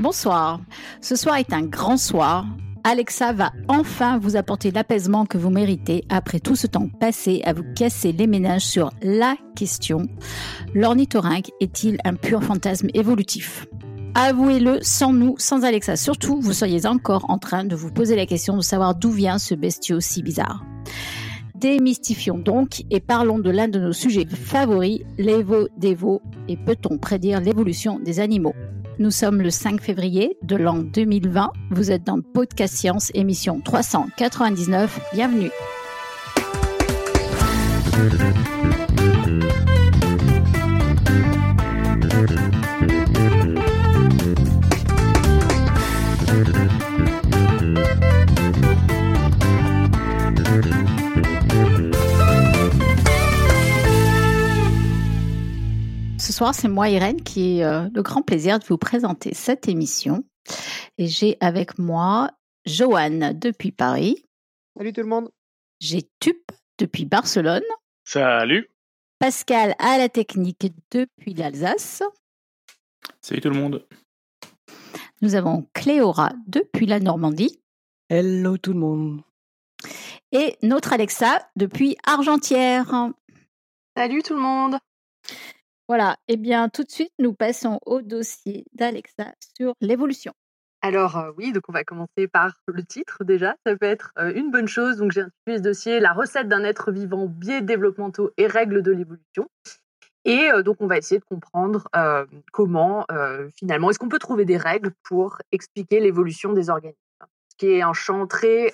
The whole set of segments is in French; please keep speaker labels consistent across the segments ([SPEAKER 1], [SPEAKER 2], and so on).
[SPEAKER 1] Bonsoir. Ce soir est un grand soir. Alexa va enfin vous apporter l'apaisement que vous méritez après tout ce temps passé à vous casser les ménages sur la question l'ornithorynque est-il un pur fantasme évolutif? Avouez-le, sans nous, sans Alexa surtout, vous seriez encore en train de vous poser la question de savoir d'où vient ce bestiau si bizarre. Démystifions donc et parlons de l'un de nos sujets favoris, l'évo-dévo, et peut-on prédire l'évolution des animaux nous sommes le 5 février de l'an 2020. Vous êtes dans Podcast Science, émission 399. Bienvenue. Ce soir, c'est moi, Irène, qui ai euh, le grand plaisir de vous présenter cette émission. Et j'ai avec moi Joanne depuis Paris.
[SPEAKER 2] Salut tout le monde.
[SPEAKER 1] J'ai Tup depuis Barcelone.
[SPEAKER 3] Salut.
[SPEAKER 1] Pascal à la technique depuis l'Alsace.
[SPEAKER 3] Salut tout le monde.
[SPEAKER 1] Nous avons Cléora depuis la Normandie.
[SPEAKER 4] Hello tout le monde.
[SPEAKER 1] Et notre Alexa depuis Argentière.
[SPEAKER 5] Salut tout le monde.
[SPEAKER 1] Voilà, et eh bien tout de suite, nous passons au dossier d'Alexa sur l'évolution.
[SPEAKER 5] Alors euh, oui, donc on va commencer par le titre déjà. Ça peut être euh, une bonne chose. Donc j'ai intitulé ce dossier La recette d'un être vivant, biais développementaux et règles de l'évolution. Et euh, donc on va essayer de comprendre comment finalement est-ce qu'on peut trouver des règles pour expliquer l'évolution des organismes. Ce qui est un champ très,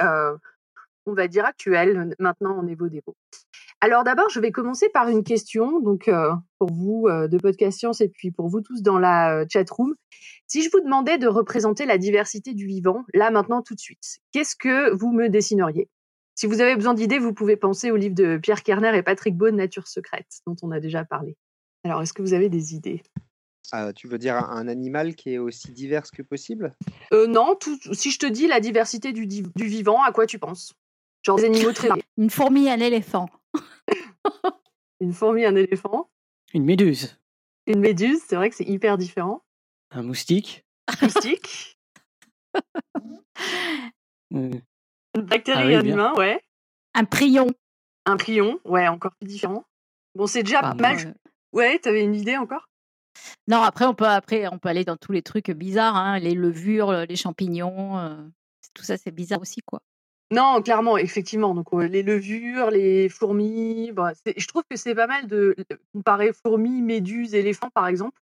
[SPEAKER 5] on va dire, actuel maintenant en évo-dévo. Alors d'abord, je vais commencer par une question, donc pour vous euh, de Podcast Science et puis pour vous tous dans la euh, chat room. Si je vous demandais de représenter la diversité du vivant, là maintenant tout de suite, qu'est-ce que vous me dessineriez? Si vous avez besoin d'idées, vous pouvez penser au livre de Pierre Kerner et Patrick Beau, Nature secrète, dont on a déjà parlé. Alors, est-ce que vous avez des idées?
[SPEAKER 2] Ah, tu veux dire un animal qui est aussi divers que possible?
[SPEAKER 5] Non, si je te dis la diversité du, du vivant, à quoi tu penses? Genre des animaux très...
[SPEAKER 1] Une fourmi, un éléphant.
[SPEAKER 5] une fourmi, un éléphant.
[SPEAKER 4] Une méduse.
[SPEAKER 5] Une méduse, c'est vrai que c'est hyper différent.
[SPEAKER 4] Un moustique.
[SPEAKER 5] Un moustique. Euh. Une bactérie, ah un humain, ouais.
[SPEAKER 1] Un prion.
[SPEAKER 5] Un prion, ouais, encore plus différent. Bon, c'est déjà pas mal. Euh ouais, t'avais une idée encore?
[SPEAKER 1] Non, après on peut après on peut aller dans tous les trucs bizarres, hein, les levures, les champignons, euh, tout ça c'est bizarre aussi quoi.
[SPEAKER 5] Non, clairement, effectivement. Donc, les levures, les fourmis, bah, je trouve que c'est pas mal de comparer fourmis, méduses, éléphants, par exemple.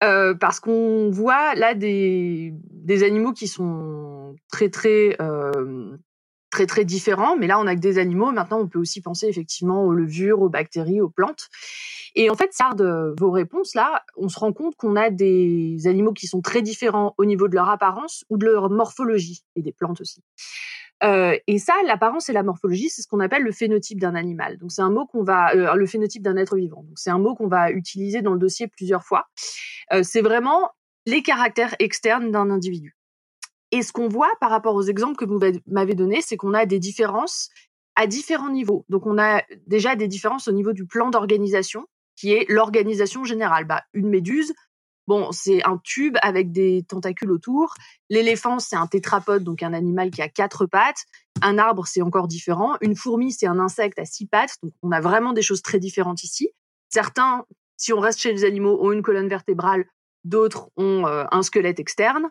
[SPEAKER 5] parce qu'on voit là des, des animaux qui sont très, très, très, très différents. Mais là, on a que des animaux. Maintenant, on peut aussi penser effectivement aux levures, aux bactéries, aux plantes. Et en fait, ça de vos réponses là, on se rend compte qu'on a des animaux qui sont très différents au niveau de leur apparence ou de leur morphologie, et des plantes aussi. Euh, et ça, l'apparence et la morphologie, c'est ce qu'on appelle le phénotype d'un animal. Donc c'est un mot qu'on va, euh, le phénotype d'un être vivant. Donc c'est un mot qu'on va utiliser dans le dossier plusieurs fois. Euh, c'est vraiment les caractères externes d'un individu. Et ce qu'on voit par rapport aux exemples que vous m'avez donnés, c'est qu'on a des différences à différents niveaux. Donc on a déjà des différences au niveau du plan d'organisation, qui est l'organisation générale. Bah, une méduse, Bon, c'est un tube avec des tentacules autour. L'éléphant, c'est un tétrapode, donc un animal qui a quatre pattes. Un arbre, c'est encore différent. Une fourmi, c'est un insecte à six pattes. Donc, on a vraiment des choses très différentes ici. Certains, si on reste chez les animaux, ont une colonne vertébrale. D'autres ont euh, un squelette externe.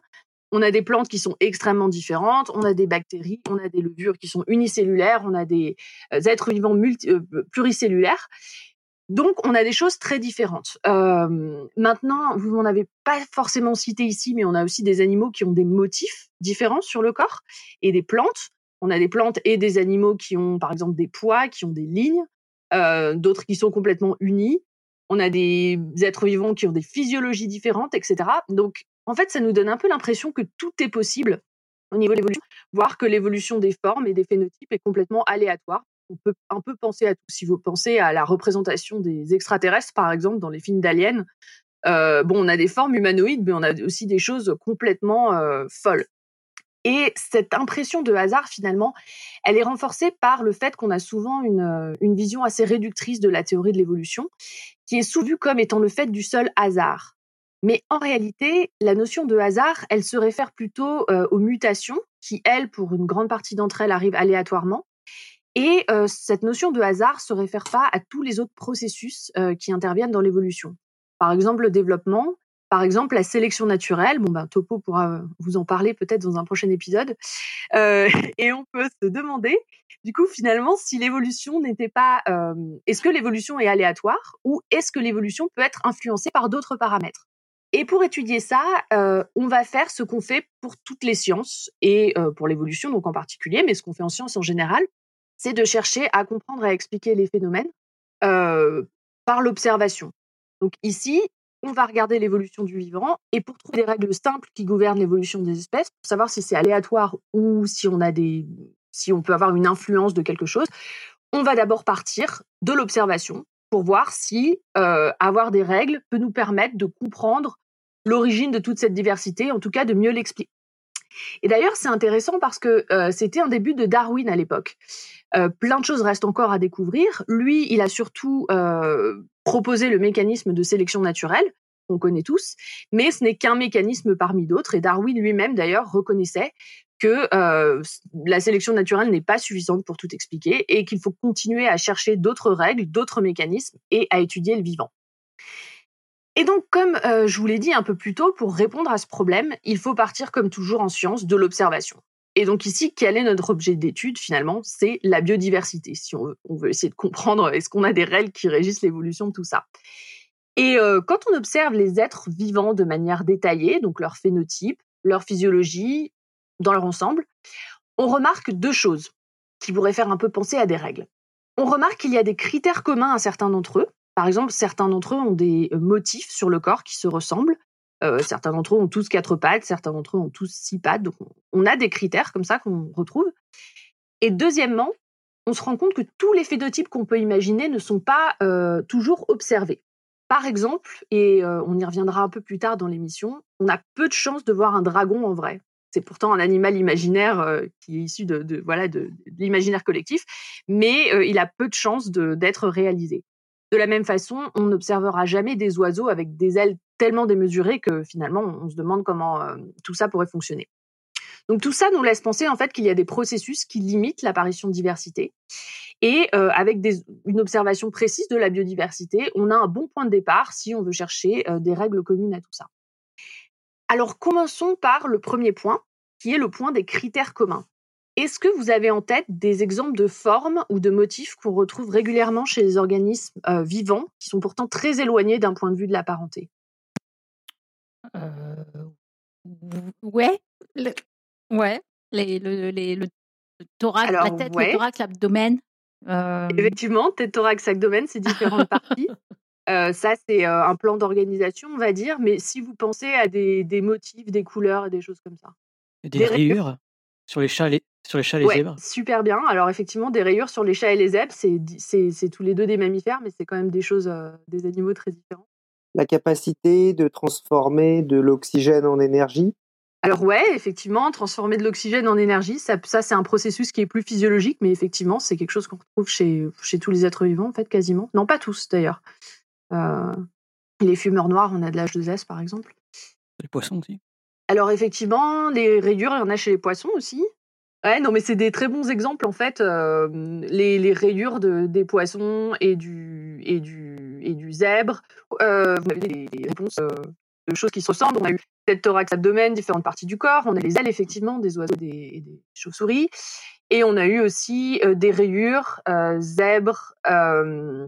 [SPEAKER 5] On a des plantes qui sont extrêmement différentes. On a des bactéries, on a des levures qui sont unicellulaires. On a des euh, êtres vivants euh, pluricellulaires. Donc, on a des choses très différentes. Euh, maintenant, vous n'en avez pas forcément cité ici, mais on a aussi des animaux qui ont des motifs différents sur le corps et des plantes. On a des plantes et des animaux qui ont, par exemple, des poids, qui ont des lignes, euh, d'autres qui sont complètement unis. On a des êtres vivants qui ont des physiologies différentes, etc. Donc, en fait, ça nous donne un peu l'impression que tout est possible au niveau de l'évolution, voire que l'évolution des formes et des phénotypes est complètement aléatoire on peut un peu penser à tout. Si vous pensez à la représentation des extraterrestres, par exemple, dans les films d'aliens, euh, bon, on a des formes humanoïdes, mais on a aussi des choses complètement euh, folles. Et cette impression de hasard, finalement, elle est renforcée par le fait qu'on a souvent une, une vision assez réductrice de la théorie de l'évolution, qui est souvent vue comme étant le fait du seul hasard. Mais en réalité, la notion de hasard, elle se réfère plutôt euh, aux mutations, qui, elles, pour une grande partie d'entre elles, arrivent aléatoirement. Et euh, cette notion de hasard se réfère pas à tous les autres processus euh, qui interviennent dans l'évolution. Par exemple, le développement, par exemple, la sélection naturelle, bon ben Topo pourra vous en parler peut-être dans un prochain épisode, euh, et on peut se demander, du coup, finalement, si l'évolution n'était pas, euh, est-ce que l'évolution est aléatoire ou est-ce que l'évolution peut être influencée par d'autres paramètres? Et pour étudier ça, euh, on va faire ce qu'on fait pour toutes les sciences et pour l'évolution donc en particulier, mais ce qu'on fait en sciences en général, c'est de chercher à comprendre et à expliquer les phénomènes par l'observation. Donc ici, on va regarder l'évolution du vivant et pour trouver des règles simples qui gouvernent l'évolution des espèces, pour savoir si c'est aléatoire ou si on a des, si on peut avoir une influence de quelque chose, on va d'abord partir de l'observation pour voir si avoir des règles peut nous permettre de comprendre l'origine de toute cette diversité, en tout cas de mieux l'expliquer. Et d'ailleurs, c'est intéressant parce que c'était un début de Darwin à l'époque. Euh, plein de choses restent encore à découvrir. Lui, il a surtout euh, proposé le mécanisme de sélection naturelle, qu'on connaît tous, mais ce n'est qu'un mécanisme parmi d'autres. Et Darwin lui-même, d'ailleurs, reconnaissait que euh, la sélection naturelle n'est pas suffisante pour tout expliquer et qu'il faut continuer à chercher d'autres règles, d'autres mécanismes et à étudier le vivant. Et donc, comme je vous l'ai dit un peu plus tôt, pour répondre à ce problème, il faut partir, comme toujours en science, de l'observation. Et donc ici, quel est notre objet d'étude finalement? C'est la biodiversité. Si on veut, essayer de comprendre, est-ce qu'on a des règles qui régissent l'évolution de tout ça? Et euh, quand on observe les êtres vivants de manière détaillée, donc leur phénotype, leur physiologie, dans leur ensemble, on remarque deux choses qui pourraient faire un peu penser à des règles. On remarque qu'il y a des critères communs à certains d'entre eux, par exemple, certains d'entre eux ont des euh, motifs sur le corps qui se ressemblent. Euh, certains d'entre eux ont tous quatre pattes, certains d'entre eux ont tous six pattes. Donc, on a des critères comme ça qu'on retrouve. Et deuxièmement, on se rend compte que tous les phénotypes qu'on peut imaginer ne sont pas euh, toujours observés. Par exemple, et euh, on y reviendra un peu plus tard dans l'émission, on a peu de chances de voir un dragon en vrai. C'est pourtant un animal imaginaire qui est issu de, voilà de, l'imaginaire collectif, mais il a peu de chances d'être réalisé. De la même façon, on n'observera jamais des oiseaux avec des ailes tellement démesurées que finalement, on se demande comment euh, tout ça pourrait fonctionner. Donc tout ça nous laisse penser en fait qu'il y a des processus qui limitent l'apparition de diversité. Et euh, avec une observation précise de la biodiversité, on a un bon point de départ si on veut chercher euh, des règles communes à tout ça. Alors commençons par le premier point, qui est le point des critères communs. Est-ce que vous avez en tête des exemples de formes ou de motifs qu'on retrouve régulièrement chez les organismes euh, vivants, qui sont pourtant très éloignés d'un point de vue de la parenté?
[SPEAKER 1] Euh, ouais, le- ouais, les, le, les- le, le thorax, la
[SPEAKER 5] Alors,
[SPEAKER 1] tête,
[SPEAKER 5] ouais.
[SPEAKER 1] le thorax, l'abdomen. Euh,
[SPEAKER 5] Effectivement, tête, thorax, abdomen, c'est différentes parties. Euh, ça, c'est euh, un plan d'organisation, on va dire. Mais si vous pensez à des, des motifs, des couleurs et des choses comme ça.
[SPEAKER 4] Des
[SPEAKER 5] Des rayures.
[SPEAKER 4] rayures sur les chats, les, sur les chats, les
[SPEAKER 5] Ouais,
[SPEAKER 4] zèbres.
[SPEAKER 5] super bien. Alors effectivement, des rayures sur les chats et les zèbres, c'est tous les deux des mammifères, mais c'est quand même des choses, euh, des animaux très différents.
[SPEAKER 2] La capacité de transformer de l'oxygène en énergie.
[SPEAKER 5] Alors ouais, effectivement, transformer de l'oxygène en énergie, ça, ça c'est un processus qui est plus physiologique, mais effectivement, c'est quelque chose qu'on retrouve chez, chez tous les êtres vivants, en fait, quasiment. Non, pas tous, d'ailleurs. Euh, les fumeurs noirs, on a de l'H2S, par exemple.
[SPEAKER 4] Les poissons aussi.
[SPEAKER 5] Alors effectivement, les rayures, il y en a chez les poissons aussi. Ouais, non, mais c'est des très bons exemples, en fait. euh, les, rayures de, des poissons et du, et du, et du zèbre. Euh, vous avez des, réponses euh, de choses qui se ressemblent. On a eu tête, thorax, abdomen, différentes parties du corps. On a les ailes, effectivement, des oiseaux et des, chauves-souris. Et on a eu aussi des rayures, zèbres, euh,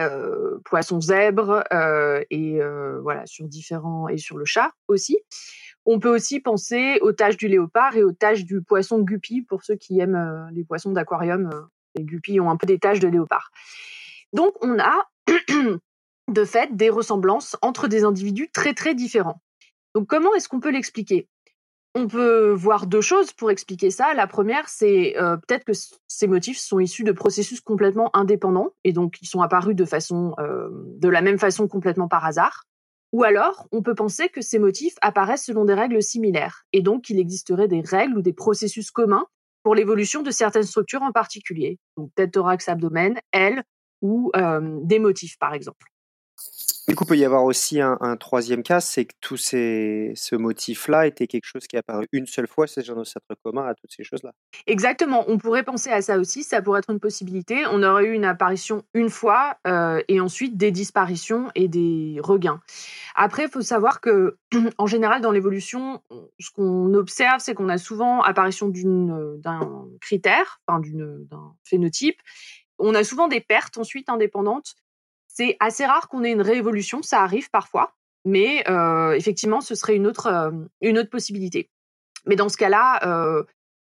[SPEAKER 5] euh, poisson zèbre euh, et voilà sur différents et sur le chat aussi. On peut aussi penser aux taches du léopard et aux taches du poisson guppy pour ceux qui aiment euh, les poissons d'aquarium. euh, les guppies ont un peu des taches de léopard. Donc on a de fait des ressemblances entre des individus très très différents. Donc comment est-ce qu'on peut l'expliquer? On peut voir deux choses pour expliquer ça. La première, c'est euh, peut-être que ces motifs sont issus de processus complètement indépendants et donc ils sont apparus de façon, de la même façon complètement par hasard. Ou alors, on peut penser que ces motifs apparaissent selon des règles similaires, et donc qu'il existerait des règles ou des processus communs pour l'évolution de certaines structures en particulier, donc tête, thorax, abdomen, ailes ou euh, des motifs, par exemple.
[SPEAKER 2] Du coup, il peut y avoir aussi un, troisième cas, c'est que tout ce motif-là était quelque chose qui est apparu une seule fois, c'est un ancêtre commun à toutes ces choses-là.
[SPEAKER 5] Exactement, on pourrait penser à ça aussi, ça pourrait être une possibilité. On aurait eu une apparition une fois euh, et ensuite des disparitions et des regains. Après, il faut savoir que en général, dans l'évolution, ce qu'on observe, c'est qu'on a souvent apparition d'un critère, enfin d'un phénotype. On a souvent des pertes ensuite indépendantes c'est assez rare qu'on ait une réévolution, ça arrive parfois, mais euh, effectivement, ce serait une autre, euh, une autre possibilité. Mais dans ce cas-là, euh,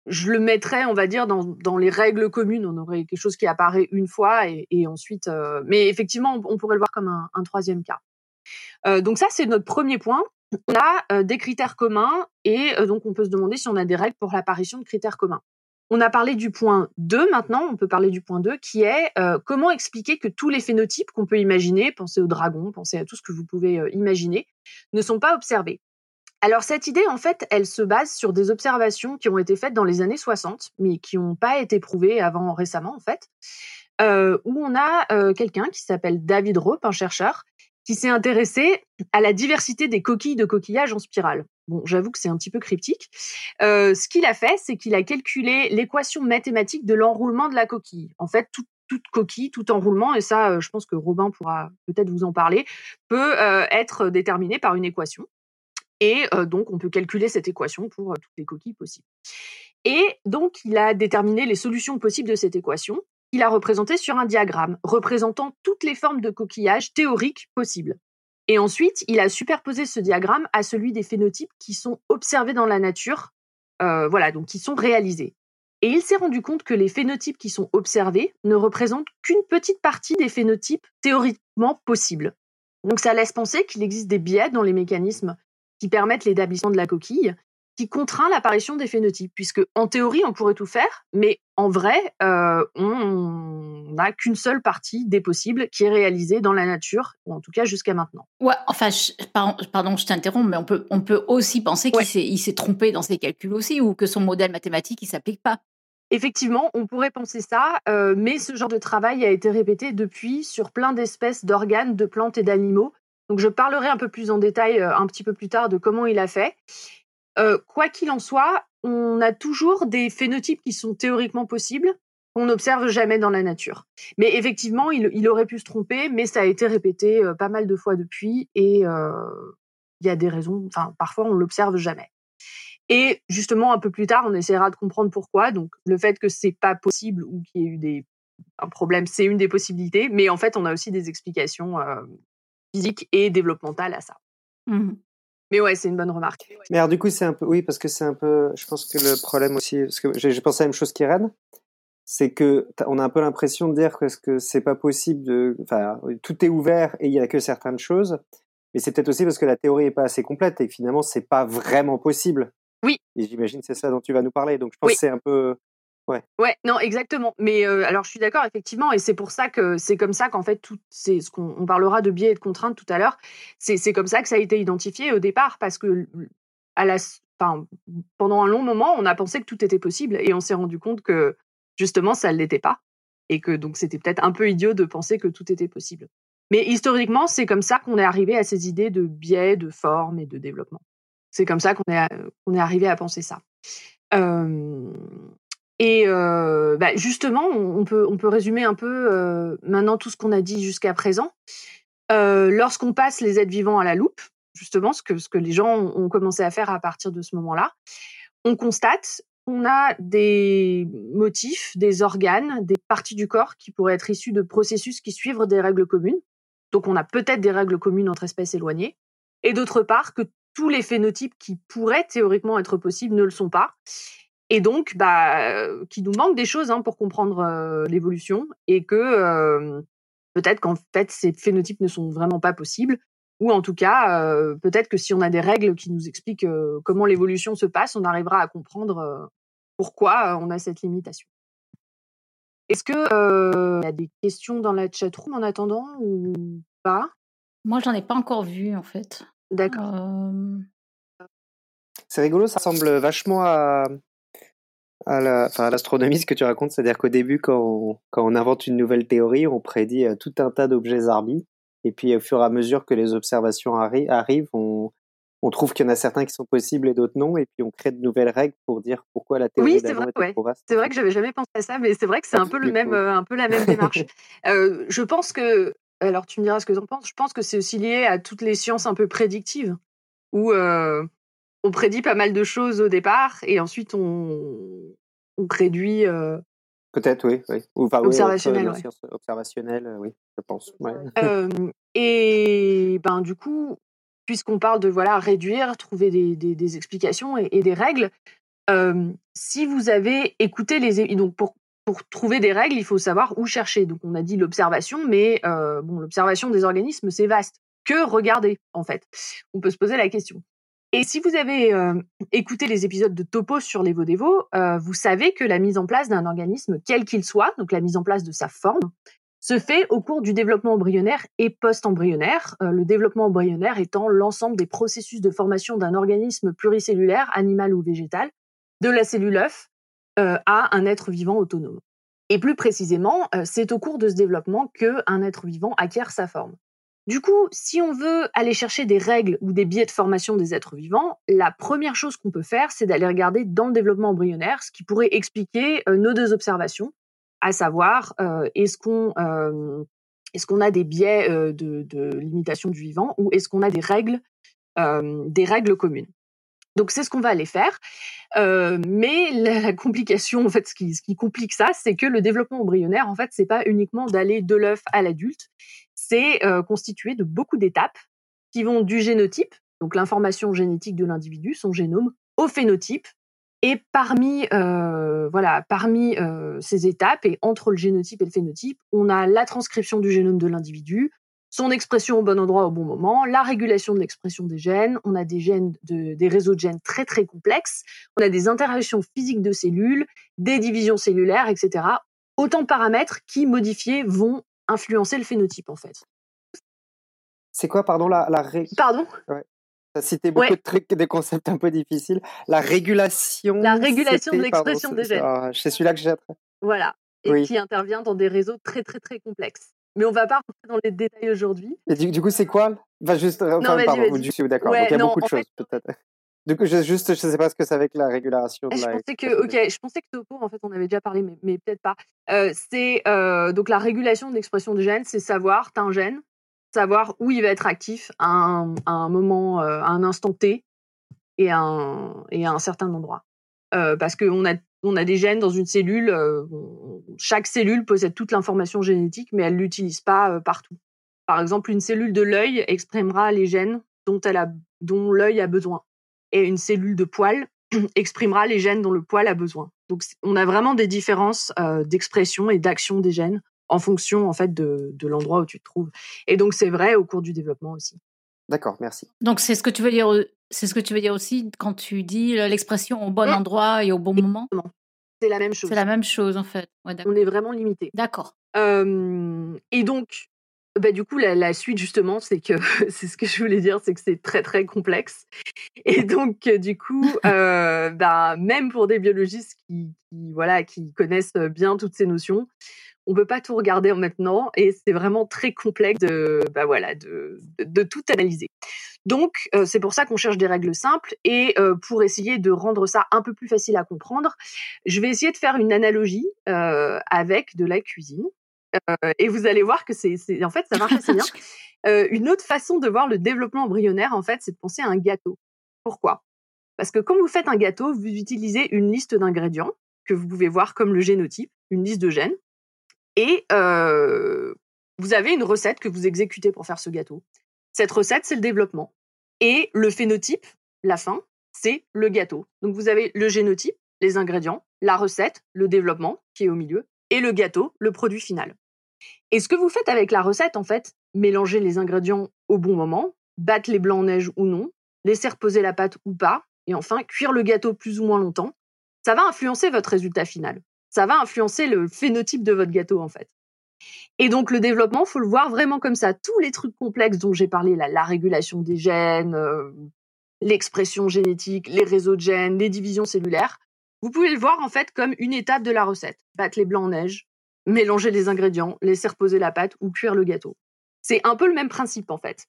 [SPEAKER 5] je le mettrais, on va dire, dans, les règles communes. On aurait quelque chose qui apparaît une fois et, et ensuite. mais effectivement, on, pourrait le voir comme un, un troisième cas. donc ça, c'est notre premier point. On a des critères communs et donc on peut se demander si on a des règles pour l'apparition de critères communs. On a parlé du point 2 maintenant, on peut parler du point 2 qui est euh, comment expliquer que tous les phénotypes qu'on peut imaginer, pensez au dragon, pensez à tout ce que vous pouvez euh, imaginer, ne sont pas observés. Alors cette idée, en fait, elle se base sur des observations qui ont été faites dans les années 60, mais qui n'ont pas été prouvées avant récemment, en fait, euh, où on a quelqu'un qui s'appelle David Rope, un chercheur, qui s'est intéressé à la diversité des coquilles de coquillages en spirale. Bon, j'avoue que c'est un petit peu cryptique. Euh, ce qu'il a fait, c'est qu'il a calculé l'équation mathématique de l'enroulement de la coquille. En fait, toute coquille, tout enroulement, et ça, euh, je pense que Robin pourra peut-être vous en parler, peut euh, être déterminé par une équation. Et donc, on peut calculer cette équation pour toutes les coquilles possibles. Et donc, il a déterminé les solutions possibles de cette équation. Il a représenté sur un diagramme représentant toutes les formes de coquillage théoriques possibles. Et ensuite, il a superposé ce diagramme à celui des phénotypes qui sont observés dans la nature, euh, voilà, donc qui sont réalisés. Et il s'est rendu compte que les phénotypes qui sont observés ne représentent qu'une petite partie des phénotypes théoriquement possibles. Donc ça laisse penser qu'il existe des biais dans les mécanismes qui permettent l'établissement de la coquille qui contraint l'apparition des phénotypes, puisque en théorie, on pourrait tout faire, mais en vrai, euh, on n'a qu'une seule partie des possibles qui est réalisée dans la nature, ou en tout cas jusqu'à maintenant.
[SPEAKER 1] Ouais, enfin, pardon, je t'interromps, mais on peut, on peut aussi penser qu'il s'est trompé dans ses calculs aussi, ou que son modèle mathématique, il s'applique pas.
[SPEAKER 5] Effectivement, on pourrait penser ça, euh, mais ce genre de travail a été répété depuis sur plein d'espèces d'organes, de plantes et d'animaux. Donc je parlerai un peu plus en détail euh, un petit peu plus tard de comment il a fait. Euh, quoi qu'il en soit, on a toujours des phénotypes qui sont théoriquement possibles qu'on n'observe jamais dans la nature. Mais effectivement, il, aurait pu se tromper, mais ça a été répété euh, pas mal de fois depuis et euh, il y a des raisons. Enfin, parfois on l'observe jamais. Et justement, un peu plus tard, on essaiera de comprendre pourquoi. Donc, le fait que c'est pas possible ou qu'il y ait eu des un problème, c'est une des possibilités. Mais en fait, on a aussi des explications physiques et développementales à ça. Mmh mais ouais, c'est une bonne remarque.
[SPEAKER 2] Mais alors, du coup, c'est un peu, oui, parce que c'est un peu, je pense que le problème aussi, parce que j'ai pensé à la même chose qu'Irène, c'est que on a un peu l'impression de dire que, que c'est pas possible de, enfin, tout est ouvert et il y a que certaines choses. Mais c'est peut-être aussi parce que la théorie est pas assez complète et que finalement c'est pas vraiment possible.
[SPEAKER 5] Oui.
[SPEAKER 2] Et j'imagine c'est ça dont tu vas nous parler. Donc je pense que c'est un peu, Ouais.
[SPEAKER 5] Ouais, non, exactement. Mais alors, je suis d'accord, effectivement, et c'est pour ça que c'est comme ça qu'en fait, tout, c'est ce qu'on parlera de biais et de contraintes tout à l'heure. C'est comme ça que ça a été identifié au départ, parce que à la, pendant un long moment, on a pensé que tout était possible, et on s'est rendu compte que justement, ça ne l'était pas, et que donc c'était peut-être un peu idiot de penser que tout était possible. Mais historiquement, c'est comme ça qu'on est arrivé à ces idées de biais, de forme et de développement. C'est comme ça qu'on est, qu'on est arrivé à penser ça. Euh, et euh, bah justement, on peut, on peut résumer un peu euh, maintenant tout ce qu'on a dit jusqu'à présent. Euh, Lorsqu'on passe les êtres vivants à la loupe, justement, ce que, ce que les gens ont commencé à faire à partir de ce moment-là, on constate qu'on a des motifs, des organes, des parties du corps qui pourraient être issus de processus qui suivent des règles communes. Donc on a peut-être des règles communes entre espèces éloignées. Et d'autre part, que tous les phénotypes qui pourraient théoriquement être possibles ne le sont pas et donc bah, qui nous manque des choses hein, pour comprendre l'évolution et que peut-être qu'en fait ces phénotypes ne sont vraiment pas possibles ou en tout cas peut-être que si on a des règles qui nous expliquent comment l'évolution se passe, on arrivera à comprendre pourquoi on a cette limitation. Est-ce que il y a des questions dans la chat room en attendant ou pas?
[SPEAKER 1] Moi, j'en ai pas encore vu, en fait.
[SPEAKER 5] D'accord.
[SPEAKER 1] Euh,
[SPEAKER 2] C'est rigolo, ça ressemble vachement à, à la- l'astronomie, ce que tu racontes. C'est-à-dire qu'au début, quand on, quand on invente une nouvelle théorie, on prédit euh, tout un tas d'objets arbis. Et puis, au fur et à mesure que les observations arri- arrivent, on, on trouve qu'il y en a certains qui sont possibles et d'autres non. Et puis, on crée de nouvelles règles pour dire pourquoi la théorie
[SPEAKER 5] Oui, c'est vrai, ouais. C'est vrai que j'avais jamais pensé à ça, mais c'est vrai que c'est
[SPEAKER 2] Ça
[SPEAKER 5] un peu le même, euh, un peu la même démarche. Euh, je pense que, alors tu me diras ce que tu en penses. Je pense que c'est aussi lié à toutes les sciences un peu prédictives, où euh, on prédit pas mal de choses au départ et ensuite on, on réduit. euh,
[SPEAKER 2] Peut-être, oui. oui. Ou, enfin, oui,
[SPEAKER 5] Observationnel,
[SPEAKER 2] autre-
[SPEAKER 5] ouais.
[SPEAKER 2] euh, oui, je pense. Ouais.
[SPEAKER 5] Euh, et ben du coup, puisqu'on parle de voilà réduire, trouver des, des- des explications et, et des règles, euh, si vous avez écouté les donc pour pour trouver des règles, il faut savoir où chercher. Donc on a dit l'observation, mais euh, bon l'observation des organismes c'est vaste. Que regarder en fait? On peut se poser la question. Et si vous avez écouté les épisodes de Topo sur les euh, vous savez que la mise en place d'un organisme, quel qu'il soit, donc la mise en place de sa forme, se fait au cours du développement embryonnaire et post-embryonnaire, le développement embryonnaire étant l'ensemble des processus de formation d'un organisme pluricellulaire, animal ou végétal, de la cellule œuf à un être vivant autonome. Et plus précisément, c'est au cours de ce développement que un être vivant acquiert sa forme. Du coup, si on veut aller chercher des règles ou des biais de formation des êtres vivants, la première chose qu'on peut faire, c'est d'aller regarder dans le développement embryonnaire ce qui pourrait expliquer euh, nos deux observations, à savoir euh, est-ce qu'on euh, est-ce qu'on a des biais de, limitation du vivant ou est-ce qu'on a des règles des règles communes. Donc c'est ce qu'on va aller faire. Mais la, complication, en fait, ce qui, ce qui complique ça, c'est que le développement embryonnaire, en fait, c'est pas uniquement d'aller de l'œuf à l'adulte, c'est euh, constitué de beaucoup d'étapes qui vont du génotype, donc l'information génétique de l'individu, son génome, au phénotype. Et parmi, euh, voilà, parmi euh, ces étapes et entre le génotype et le phénotype, on a la transcription du génome de l'individu, son expression au bon endroit au bon moment, la régulation de l'expression des gènes, on a des gènes de, des réseaux de gènes très très complexes, on a des interactions physiques de cellules, des divisions cellulaires, etc. Autant de paramètres qui, modifiés, vont influencer le phénotype en fait.
[SPEAKER 2] C'est quoi, pardon, la, la ré...
[SPEAKER 5] Pardon?
[SPEAKER 2] T'as cité beaucoup
[SPEAKER 5] Ouais.
[SPEAKER 2] de trucs, des concepts un peu difficiles. La régulation.
[SPEAKER 5] La régulation de
[SPEAKER 2] c'était-
[SPEAKER 5] l'expression des gènes.
[SPEAKER 2] ah, C'est celui-là que j'ai appris.
[SPEAKER 5] Voilà. Et
[SPEAKER 2] Oui.
[SPEAKER 5] qui intervient dans des réseaux très très très complexes. Mais on va pas rentrer dans les détails aujourd'hui.
[SPEAKER 2] Et du, du coup, c'est quoi? Enfin, juste, enfin, pardon, du coup, d'accord.
[SPEAKER 5] Ouais,
[SPEAKER 2] Donc, il y a
[SPEAKER 5] non,
[SPEAKER 2] beaucoup de
[SPEAKER 5] fait-
[SPEAKER 2] choses, peut-être. Du coup, je, juste, je sais pas ce que c'est avec la régulation. de
[SPEAKER 5] Je
[SPEAKER 2] la
[SPEAKER 5] pensais que, ok, je pensais que Topo, en fait, on avait déjà parlé, mais, mais peut-être pas. Euh, c'est euh, donc la régulation de l'expression des gènes, c'est savoir, t'as un gène, savoir où il va être actif à un, à un moment, euh, à un instant T et à un, et à un certain endroit. Parce qu'on a, on a des gènes dans une cellule, chaque cellule possède toute l'information génétique, mais elle l'utilise pas partout. Par exemple, une cellule de l'œil exprimera les gènes dont, elle a, dont l'œil a besoin. Et une cellule de poil exprimera les gènes dont le poil a besoin. Donc, on a vraiment des différences euh, d'expression et d'action des gènes en fonction en fait de, de l'endroit où tu te trouves. Et donc, c'est vrai au cours du développement aussi.
[SPEAKER 2] D'accord, merci.
[SPEAKER 1] Donc c'est ce que tu veux dire, c'est ce que tu veux dire aussi quand tu dis l'expression au bon
[SPEAKER 5] Mm.
[SPEAKER 1] endroit et au bon moment?
[SPEAKER 5] C'est la même chose.
[SPEAKER 1] C'est la même chose en fait. Ouais.
[SPEAKER 5] On est vraiment limité.
[SPEAKER 1] D'accord.
[SPEAKER 5] Euh, et donc, bah, du coup, la, la suite, justement, c'est que c'est ce que je voulais dire, c'est que c'est très, très complexe. Et donc, euh, du coup, euh, bah, même pour des biologistes qui, qui, voilà, qui connaissent bien toutes ces notions, on peut pas tout regarder en maintenant et c'est vraiment très complexe de, bah, voilà, de, de, de tout analyser. Donc, euh, c'est pour ça qu'on cherche des règles simples et euh, pour essayer de rendre ça un peu plus facile à comprendre, je vais essayer de faire une analogie euh, avec de la cuisine. Euh, et vous allez voir que c'est, en fait, ça marche assez bien. Euh, une autre façon de voir le développement embryonnaire, en fait, c'est de penser à un gâteau. Pourquoi? Parce que quand vous faites un gâteau, vous utilisez une liste d'ingrédients que vous pouvez voir comme le génotype, une liste de gènes, et euh, vous avez une recette que vous exécutez pour faire ce gâteau. Cette recette, c'est le développement. Et le phénotype, la fin, c'est le gâteau. Donc vous avez le génotype, les ingrédients, la recette, le développement qui est au milieu, et le gâteau, le produit final. Et ce que vous faites avec la recette, en fait, mélanger les ingrédients au bon moment, battre les blancs en neige ou non, laisser reposer la pâte ou pas, et enfin cuire le gâteau plus ou moins longtemps, ça va influencer votre résultat final. Ça va influencer le phénotype de votre gâteau, en fait. Et donc le développement, faut le voir vraiment comme ça. Tous les trucs complexes dont j'ai parlé, la régulation des gènes, euh, l'expression génétique, les réseaux de gènes, les divisions cellulaires, vous pouvez le voir en fait comme une étape de la recette. Battre les blancs en neige, mélanger les ingrédients, laisser reposer la pâte ou cuire le gâteau. C'est un peu le même principe en fait.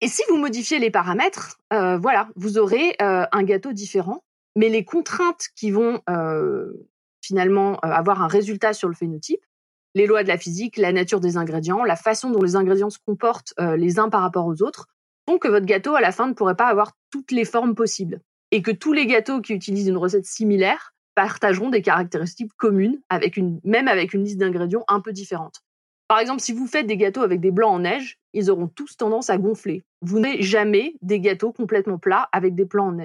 [SPEAKER 5] Et si vous modifiez les paramètres, euh, voilà, vous aurez euh, un gâteau différent, mais les contraintes qui vont euh, finalement avoir un résultat sur le phénotype, les lois de la physique, la nature des ingrédients, la façon dont les ingrédients se comportent les uns par rapport aux autres, font que votre gâteau à la fin ne pourrait pas avoir toutes les formes possibles, et que tous les gâteaux qui utilisent une recette similaire partageront des caractéristiques communes, même avec une liste d'ingrédients un peu différente. Par exemple, si vous faites des gâteaux avec des blancs en neige, ils auront tous tendance à gonfler. Vous n'avez jamais des gâteaux complètement plats avec des, blancs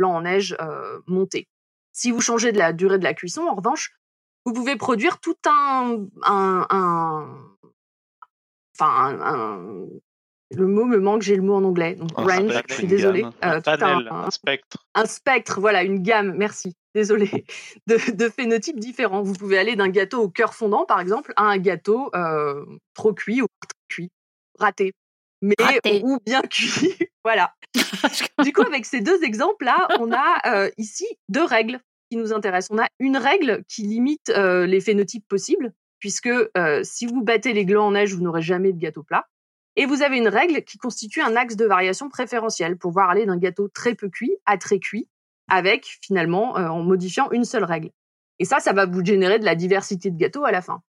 [SPEAKER 5] en neige euh, montés. Si vous changez de la durée de la cuisson, en revanche, vous pouvez produire tout un, le mot me manque, j'ai le mot en anglais. Donc, range, je suis désolée.
[SPEAKER 3] Euh, un, spectre.
[SPEAKER 5] Un spectre, voilà, une gamme, merci, désolée, de, phénotypes différents. Vous pouvez aller d'un gâteau au cœur fondant, par exemple, à un gâteau euh, trop cuit ou trop cuit, raté, mais ou bien cuit. voilà. du coup, avec ces deux exemples-là, on a euh, ici deux règles qui nous intéressent. On a une règle qui limite les phénotypes possibles, puisque si vous battez les glands en neige, vous n'aurez jamais de gâteau plat. Et vous avez une règle qui constitue un axe de variation préférentiel pour voir aller d'un gâteau très peu cuit à très cuit, avec finalement euh, en modifiant une seule règle. Et ça, ça va vous générer de la diversité de gâteaux à la fin.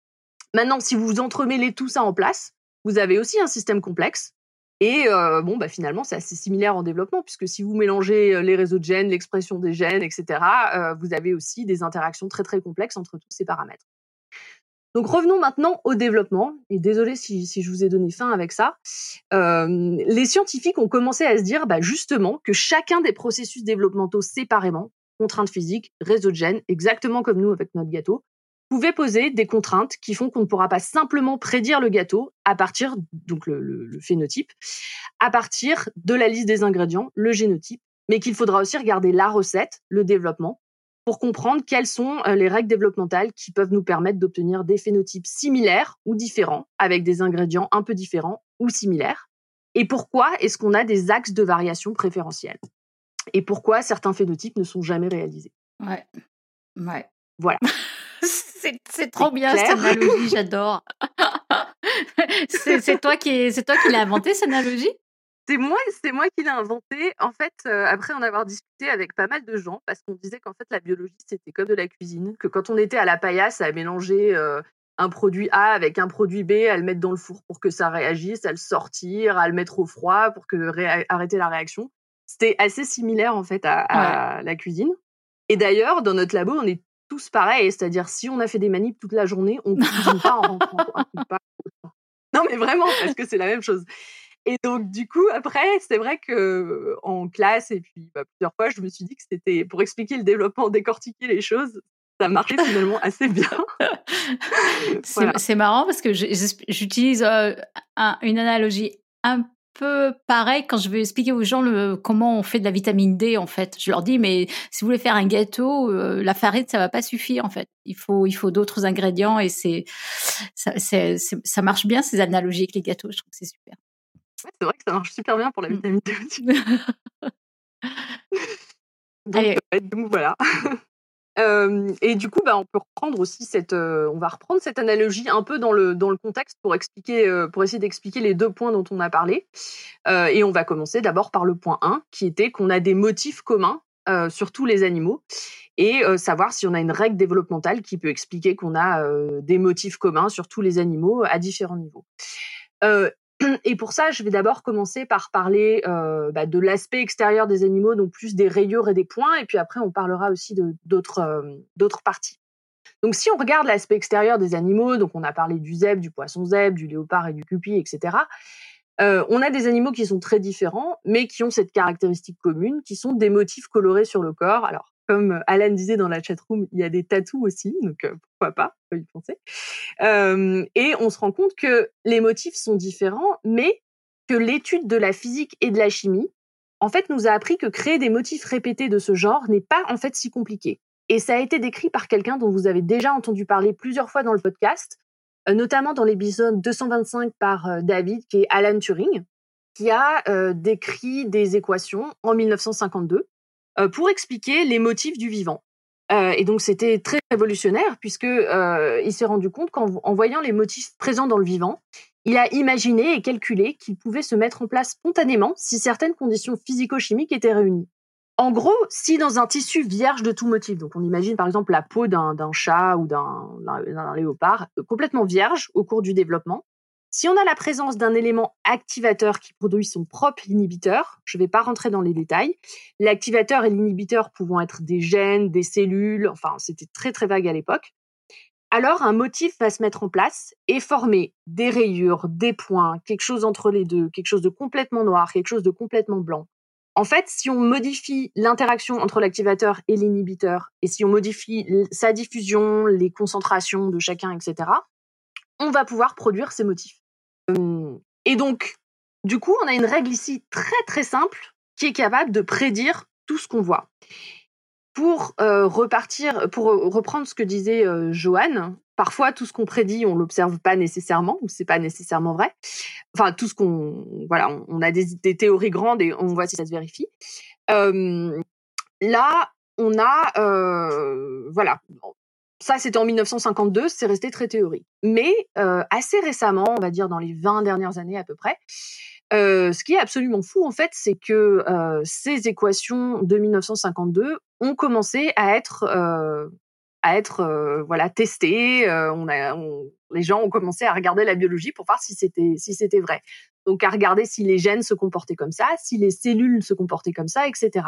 [SPEAKER 5] Maintenant, si vous entremêlez tout ça en place, vous avez aussi un système complexe. Et euh, bon, bah, finalement, c'est assez similaire en développement, puisque si vous mélangez euh, les réseaux de gènes, l'expression des gènes, etc., vous avez aussi des interactions très très complexes entre tous ces paramètres. Donc revenons maintenant au développement. Et désolé si, je vous ai donné faim avec ça. Euh, les scientifiques ont commencé à se dire bah, justement que chacun des processus développementaux séparément, contraintes physiques, réseau de gènes, exactement comme nous avec notre gâteau, pouvait poser des contraintes qui font qu'on ne pourra pas simplement prédire le gâteau à partir, donc le phénotype, à partir de la liste des ingrédients, le génotype, mais qu'il faudra aussi regarder la recette, le développement, pour comprendre quelles sont euh, les règles développementales qui peuvent nous permettre d'obtenir des phénotypes similaires ou différents, avec des ingrédients un peu différents ou similaires. Et pourquoi est-ce qu'on a des axes de variation préférentiels? Et pourquoi certains phénotypes ne sont jamais réalisés?
[SPEAKER 1] Ouais. Ouais.
[SPEAKER 5] Voilà.
[SPEAKER 1] c'est trop bien cette analogie, j'adore. c'est toi qui, c'est toi qui l'as inventé cette analogie?
[SPEAKER 5] C'est moi, c'est moi qui l'ai inventé. En fait, euh, après en avoir discuté avec pas mal de gens, parce qu'on disait qu'en fait la biologie c'était comme de la cuisine, que quand on était à la paillasse à mélanger euh, un produit A avec un produit B, à le mettre dans le four pour que ça réagisse, à le sortir, à le mettre au froid pour que arrêter la réaction, c'était assez similaire en fait à, la cuisine. Et d'ailleurs, dans notre labo, on est tous pareils, c'est-à-dire si on a fait des manips toute la journée, on ne cuisine pas en rentrant. Non mais vraiment, parce que c'est la même chose. Et donc, du coup, après, c'est vrai que en classe et puis bah, plusieurs fois, je me suis dit que c'était pour expliquer le développement, décortiquer les choses, ça marchait finalement assez bien.
[SPEAKER 1] c'est marrant parce que j'utilise une analogie un peu pareille quand je veux expliquer aux gens le, comment on fait de la vitamine D en fait. Je leur dis mais si vous voulez faire un gâteau, la farine ça va pas suffire en fait. Il faut il faut d'autres ingrédients et c'est ça, ça marche bien ces analogies avec les gâteaux. Je trouve que c'est super
[SPEAKER 5] c'est vrai que ça marche super bien pour la mmh. vitamine D aussi. donc, voilà. et du coup, bah, on peut reprendre aussi cette, on va reprendre cette analogie un peu dans le dans le contexte pour expliquer, pour essayer d'expliquer les deux points dont on a parlé. et on va commencer d'abord par le point 1, qui était qu'on a des motifs communs sur tous les animaux et savoir si on a une règle développementale qui peut expliquer qu'on a des motifs communs sur tous les animaux à différents niveaux. Et pour ça, je vais d'abord commencer par parler euh, bah, de l'aspect extérieur des animaux, donc plus des rayures et des points, et puis après on parlera aussi euh, d'autres parties. Donc si on regarde l'aspect extérieur des animaux, donc on a parlé du zèbre, du poisson zèbre, du léopard et du cupi, etc. Euh, on a des animaux qui sont très différents, mais qui ont cette caractéristique commune, qui sont des motifs colorés sur le corps. Alors comme Alan disait dans la chatroom, il y a des tatous aussi, donc pourquoi pas, faut y penser. et on se rend compte que les motifs sont différents, mais que l'étude de la physique et de la chimie, en fait, nous a appris que créer des motifs répétés de ce genre n'est pas en fait si compliqué. Et ça a été décrit par quelqu'un dont vous avez déjà entendu parler plusieurs fois dans le podcast, notamment dans l'épisode 225 par David, qui est Alan Turing, qui a décrit des équations en 1952 pour expliquer les motifs du vivant. et donc c'était très révolutionnaire puisque il s'est rendu compte qu'en voyant les motifs présents dans le vivant, il a imaginé et calculé qu'il pouvait se mettre en place spontanément si certaines conditions physico-chimiques étaient réunies. En gros, si dans un tissu vierge de tout motif, donc on imagine par exemple la peau d'un chat ou d'un léopard, euh, complètement vierge au cours du développement, si on a la présence d'un élément activateur qui produit son propre inhibiteur, je ne vais pas rentrer dans les détails, l'activateur et l'inhibiteur pouvant être des gènes, des cellules, enfin c'était très très vague à l'époque, alors un motif va se mettre en place et former des rayures, des points, quelque chose entre les deux, quelque chose de complètement noir, quelque chose de complètement blanc. En fait, si on modifie l'interaction entre l'activateur et l'inhibiteur, et si on modifie sa diffusion, les concentrations de chacun, etc., on va pouvoir produire ces motifs. Et donc, du coup, on a une règle ici très très simple qui est capable de prédire tout ce qu'on voit pour repartir, pour reprendre ce que disait euh, Joanne, parfois tout ce qu'on prédit, on l'observe pas nécessairement ou c'est pas nécessairement vrai. Enfin, tout ce qu'on, voilà, on, a des, théories grandes et on voit si ça se vérifie. là, on a, voilà, ça c'était en 1952, c'est resté très théorique. Mais assez récemment, on va dire dans les 20 dernières années à peu près, ce qui est absolument fou, en fait, c'est que ces équations de 1952 ont commencé à être à être voilà testées. les gens ont commencé à regarder la biologie pour voir si c'était si c'était vrai. Donc à regarder si les gènes se comportaient comme ça, si les cellules se comportaient comme ça, etc.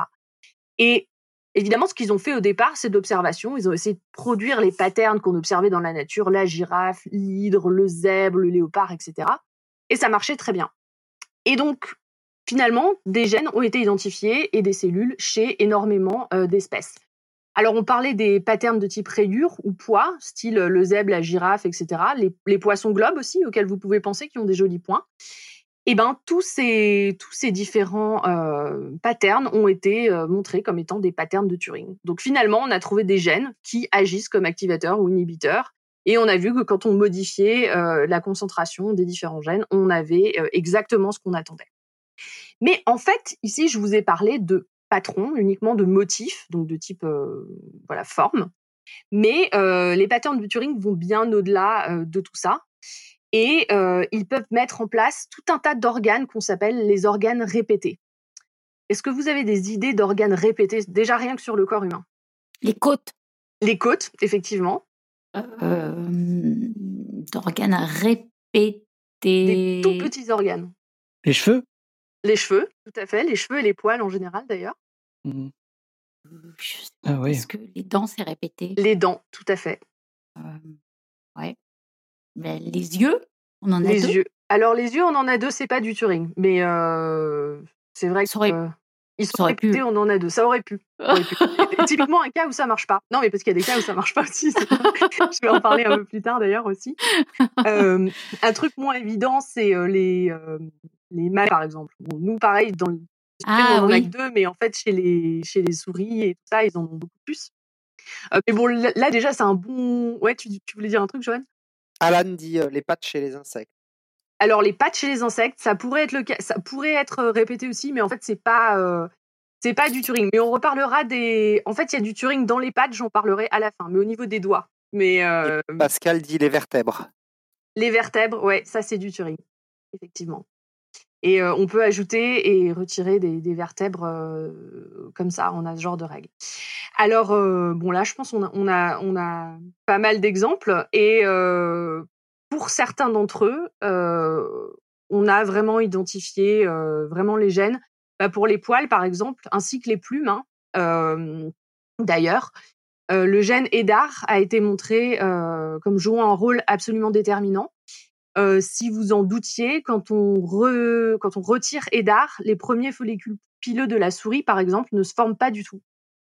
[SPEAKER 5] Et évidemment, ce qu'ils ont fait au départ, c'est de l'observation. Ils ont essayé de produire les patterns qu'on observait dans la nature, la girafe, l'hydre, le zèbre, le léopard, etc. Et ça marchait très bien. Et donc, finalement, des gènes ont été identifiés et des cellules chez énormément euh, d'espèces. Alors, on parlait des patterns de type rayure ou poids, style le zèbre, la girafe, etc. Les, poissons globes aussi, auxquels vous pouvez penser, qui ont des jolis points. Eh ben, tous ces, différents euh, patterns ont été euh, montrés comme étant des patterns de Turing. Donc, finalement, on a trouvé des gènes qui agissent comme activateurs ou inhibiteurs et on a vu que quand on modifiait euh, la concentration des différents gènes, on avait exactement ce qu'on attendait. Mais en fait, ici, je vous ai parlé de patrons, uniquement de motifs, donc de type voilà forme. Mais les patterns de Turing vont bien au-delà de tout ça. Et ils peuvent mettre en place tout un tas d'organes qu'on s'appelle les organes répétés. Est-ce que vous avez des idées d'organes répétés, déjà rien que sur le corps humain
[SPEAKER 1] Les côtes.
[SPEAKER 5] Les côtes, effectivement
[SPEAKER 1] d'organes à répéter.
[SPEAKER 5] Des tout petits organes.
[SPEAKER 4] Les cheveux?
[SPEAKER 5] Les cheveux, tout à fait. Les cheveux et les poils en général d'ailleurs.
[SPEAKER 1] Mmh. Ah oui. Est-ce que les dents, c'est répété?
[SPEAKER 5] Les dents, tout à fait.
[SPEAKER 1] ouais. Les yeux, on en a
[SPEAKER 5] les
[SPEAKER 1] deux.
[SPEAKER 5] yeux. Alors les yeux, on en a deux, c'est pas du Turing, mais c'est vrai que ils sont réputés, on en a deux. Ça aurait pu. typiquement un cas où ça marche pas. Non, mais parce qu'il y a des cas où ça marche pas aussi. Je vais en parler un peu plus tard d'ailleurs aussi. Euh, un truc moins évident, c'est les euh, les mâles par exemple. Bon, nous, pareil, dans le ah, on en a deux, mais en fait, chez les chez les souris et tout ça, ils en ont beaucoup plus. mais bon, là, déjà, c'est un bon. Ouais, tu, tu voulais dire un truc, Joanne?
[SPEAKER 2] Alan dit les pattes chez les insectes.
[SPEAKER 5] Alors les pattes chez les insectes, ça pourrait être le cas, ça pourrait être répété aussi, mais en fait c'est pas euh, c'est pas du Turing. Mais on reparlera des. En fait, il y a du Turing dans les pattes, j'en parlerai à la fin, mais au niveau des doigts. Mais euh,
[SPEAKER 2] Pascal dit les vertèbres.
[SPEAKER 5] Les vertèbres, ouais, ça c'est du Turing, effectivement. Et euh, on peut ajouter et retirer des, vertèbres comme ça, on a ce genre de règles. Alors, bon, là, je pense qu'on a, on a, on a pas mal d'exemples. Et pour certains d'entre eux, euh, on a vraiment identifié euh, vraiment les gènes. Bah, pour les poils, par exemple, ainsi que les plumes, hein, euh, d'ailleurs, le gène EDAR a été montré comme jouant un rôle absolument déterminant. Si vous en doutiez, quand on, on retire EDAR, les premiers follicules pileux de la souris, par exemple, ne se forment pas du tout.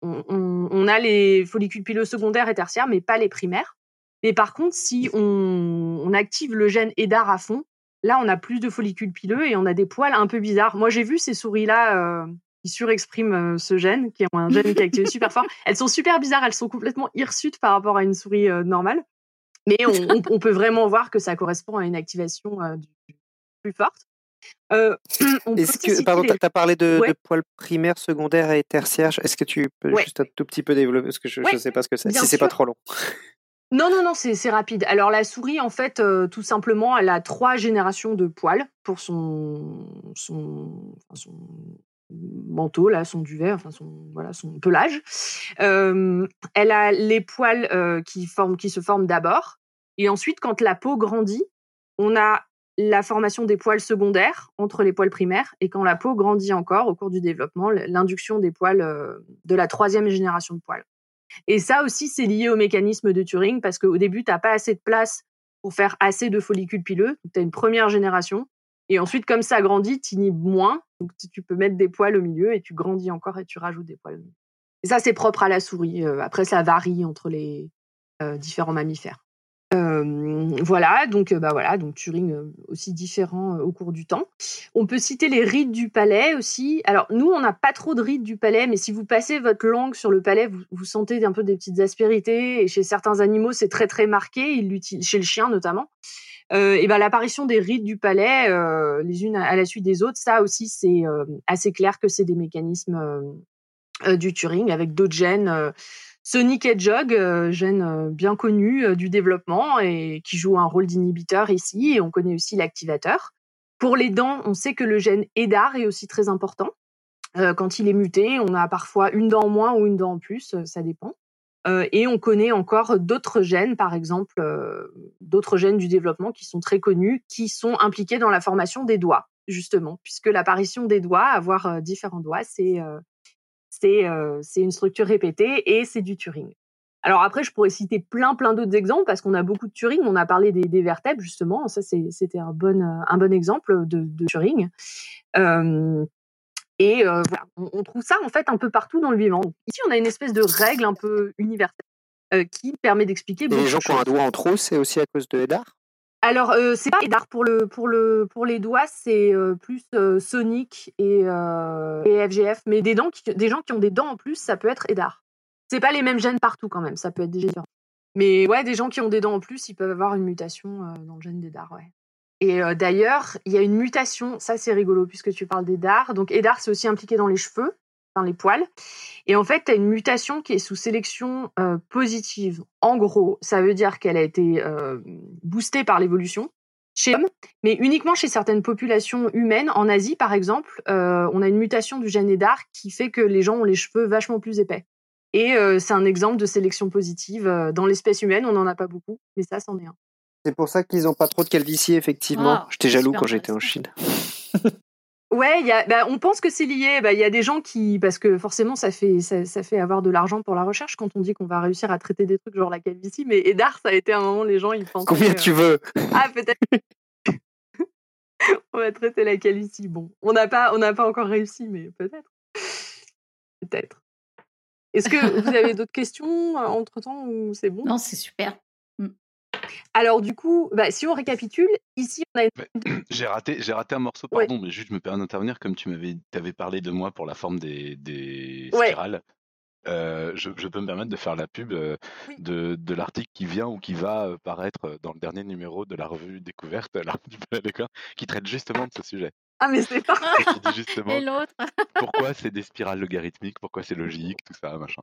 [SPEAKER 5] on a les follicules pileux secondaires et tertiaires, mais pas les primaires. Mais par contre, si on, active le gène EDAR à fond, là, on a plus de follicules pileux et on a des poils un peu bizarres. Moi, j'ai vu ces souris-là euh, qui surexpriment euh, ce gène, qui ont un gène qui est activé super fort. Elles sont super bizarres, elles sont complètement hirsutes par rapport à une souris euh, normale. Mais on, on, peut vraiment voir que ça correspond à une activation plus forte.
[SPEAKER 2] Euh, Est-ce que, pardon, tu as parlé de, poils primaires, secondaires et tertiaires. Est-ce que tu peux juste un tout petit peu développer Parce que je ne sais pas ce que c'est, si c'est pas trop long.
[SPEAKER 5] Non, non, non, c'est rapide. Alors la souris, en fait, euh, tout simplement, elle a trois générations de poils pour son, son, son manteau, là, son duvet, enfin son, voilà, son pelage. Euh, elle a les poils qui, forment, qui se forment d'abord. Et ensuite, quand la peau grandit, on a la formation des poils secondaires entre les poils primaires et quand la peau grandit encore au cours du développement, l'induction des poils euh, de la troisième génération de poils. Et ça aussi, c'est lié au mécanisme de Turing parce qu'au début, tu n'as pas assez de place pour faire assez de follicules pileux. Tu as une première génération. Et ensuite, comme ça grandit, tu inhibes moins. Donc, tu peux mettre des poils au milieu et tu grandis encore et tu rajoutes des poils. Et ça, c'est propre à la souris. Euh, après, ça varie entre les euh, différents mammifères voilà, donc bah voilà, donc Turing aussi différent au cours du temps. On peut citer les rides du palais aussi. Alors nous, on n'a pas trop de rides du palais, mais si vous passez votre langue sur le palais, vous, sentez un peu des petites aspérités. Et chez certains animaux, c'est très très marqué. Chez le chien notamment. et ben l'apparition des rides du palais, les unes à la suite des autres, ça aussi c'est assez clair que c'est des mécanismes du Turing avec d'autres gènes Sonic Hedgehog, euh, gène euh, bien connu euh, du développement et qui joue un rôle d'inhibiteur ici, et on connaît aussi l'activateur. Pour les dents, on sait que le gène EDAR est aussi très important. quand il est muté, on a parfois une dent en moins ou une dent en plus, ça dépend. et on connaît encore d'autres gènes, par exemple, d'autres gènes du développement qui sont très connus, qui sont impliqués dans la formation des doigts, justement, puisque l'apparition des doigts, avoir différents doigts, c'est c'est une structure répétée et c'est du Turing. Alors après, je pourrais citer plein plein d'autres exemples parce qu'on a beaucoup de Turing. On a parlé des, vertèbres justement. Ça, c'était un bon un bon exemple de, Turing. et voilà, on, trouve ça en fait un peu partout dans le vivant. ici, on a une espèce de règle un peu universelle qui permet d'expliquer.
[SPEAKER 2] Les gens qui ont un doigt en trop, c'est aussi à cause de Edar
[SPEAKER 5] alors, euh, c'est pas Edar pour le pour le pour les doigts, c'est euh, plus euh, Sonic et, FGF. Mais des des gens qui ont des dents en plus, ça peut être Edar. C'est pas les mêmes gènes partout quand même, ça peut être différent. Mais ouais, des gens qui ont des dents en plus, ils peuvent avoir une mutation dans le gène d'Edar, ouais. Et d'ailleurs, il y a une mutation, ça c'est rigolo puisque tu parles d'Edar. Donc Edar, c'est aussi impliqué dans les cheveux dans les poils. Et en fait, tu as une mutation qui est sous sélection euh, positive. En gros, ça veut dire qu'elle a été euh, boostée par l'évolution chez l'homme, mais uniquement chez certaines populations humaines. En Asie, par exemple, euh, on a une mutation du gène EDAR qui fait que les gens ont les cheveux vachement plus épais. Et c'est un exemple de sélection positive. Dans l'espèce humaine, on n'en a pas beaucoup, mais ça, c'en est un.
[SPEAKER 2] C'est pour ça qu'ils n'ont pas trop de calvitie, effectivement. J'étais jaloux quand j'étais en Chine.
[SPEAKER 5] Ouais, y a, bah, on pense que c'est lié. Bah, il y a des gens qui, parce que forcément, ça fait, ça, ça fait avoir de l'argent pour la recherche quand on dit qu'on va réussir à traiter des trucs genre la calvitie. Mais Edar, ça a été un moment, les gens, ils pensent.
[SPEAKER 2] Combien tu veux?
[SPEAKER 5] Ah, peut-être. on va traiter la calvitie. Bon, on n'a pas, on n'a pas encore réussi, mais peut-être. Peut-être. Est-ce que vous avez d'autres questions euh, entre temps ou c'est bon?
[SPEAKER 1] Non, c'est super.
[SPEAKER 5] Alors du coup, bah, si on récapitule, ici on a
[SPEAKER 3] J'ai raté, j'ai raté un morceau, pardon, mais juste je me permets d'intervenir comme tu m'avais, avais parlé de moi pour la forme des, des spirales. Euh, je, peux me permettre de faire la pub euh, de, de l'article qui vient ou qui va euh, paraître dans le dernier numéro de la revue Découverte, la du qui traite justement de ce sujet.
[SPEAKER 5] Ah mais c'est pas.
[SPEAKER 1] Et l'autre.
[SPEAKER 3] pourquoi c'est des spirales logarithmiques, pourquoi c'est logique, tout ça, machin.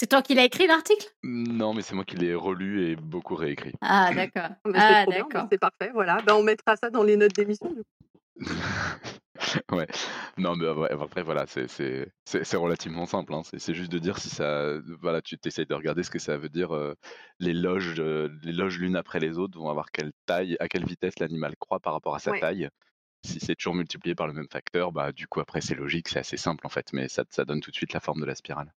[SPEAKER 1] C'est toi qui l'as écrit l'article?
[SPEAKER 3] Non, mais c'est moi qui l'ai relu et beaucoup réécrit.
[SPEAKER 1] Ah d'accord.
[SPEAKER 5] ah d'accord. C'est parfait, voilà. Ben, on mettra ça dans les notes d'émission.
[SPEAKER 3] ouais. Non, mais après, voilà, c'est relativement simple. Hein. C'est juste de dire si ça. Voilà, tu essayes de regarder ce que ça veut dire. Euh, les loges, euh, les loges l'une après les autres vont avoir quelle taille, à quelle vitesse l'animal croît par rapport à sa taille si c'est toujours multiplié par le même facteur, bah du coup après c'est logique, c'est assez simple en fait, mais ça, ça donne tout de suite la forme de la spirale.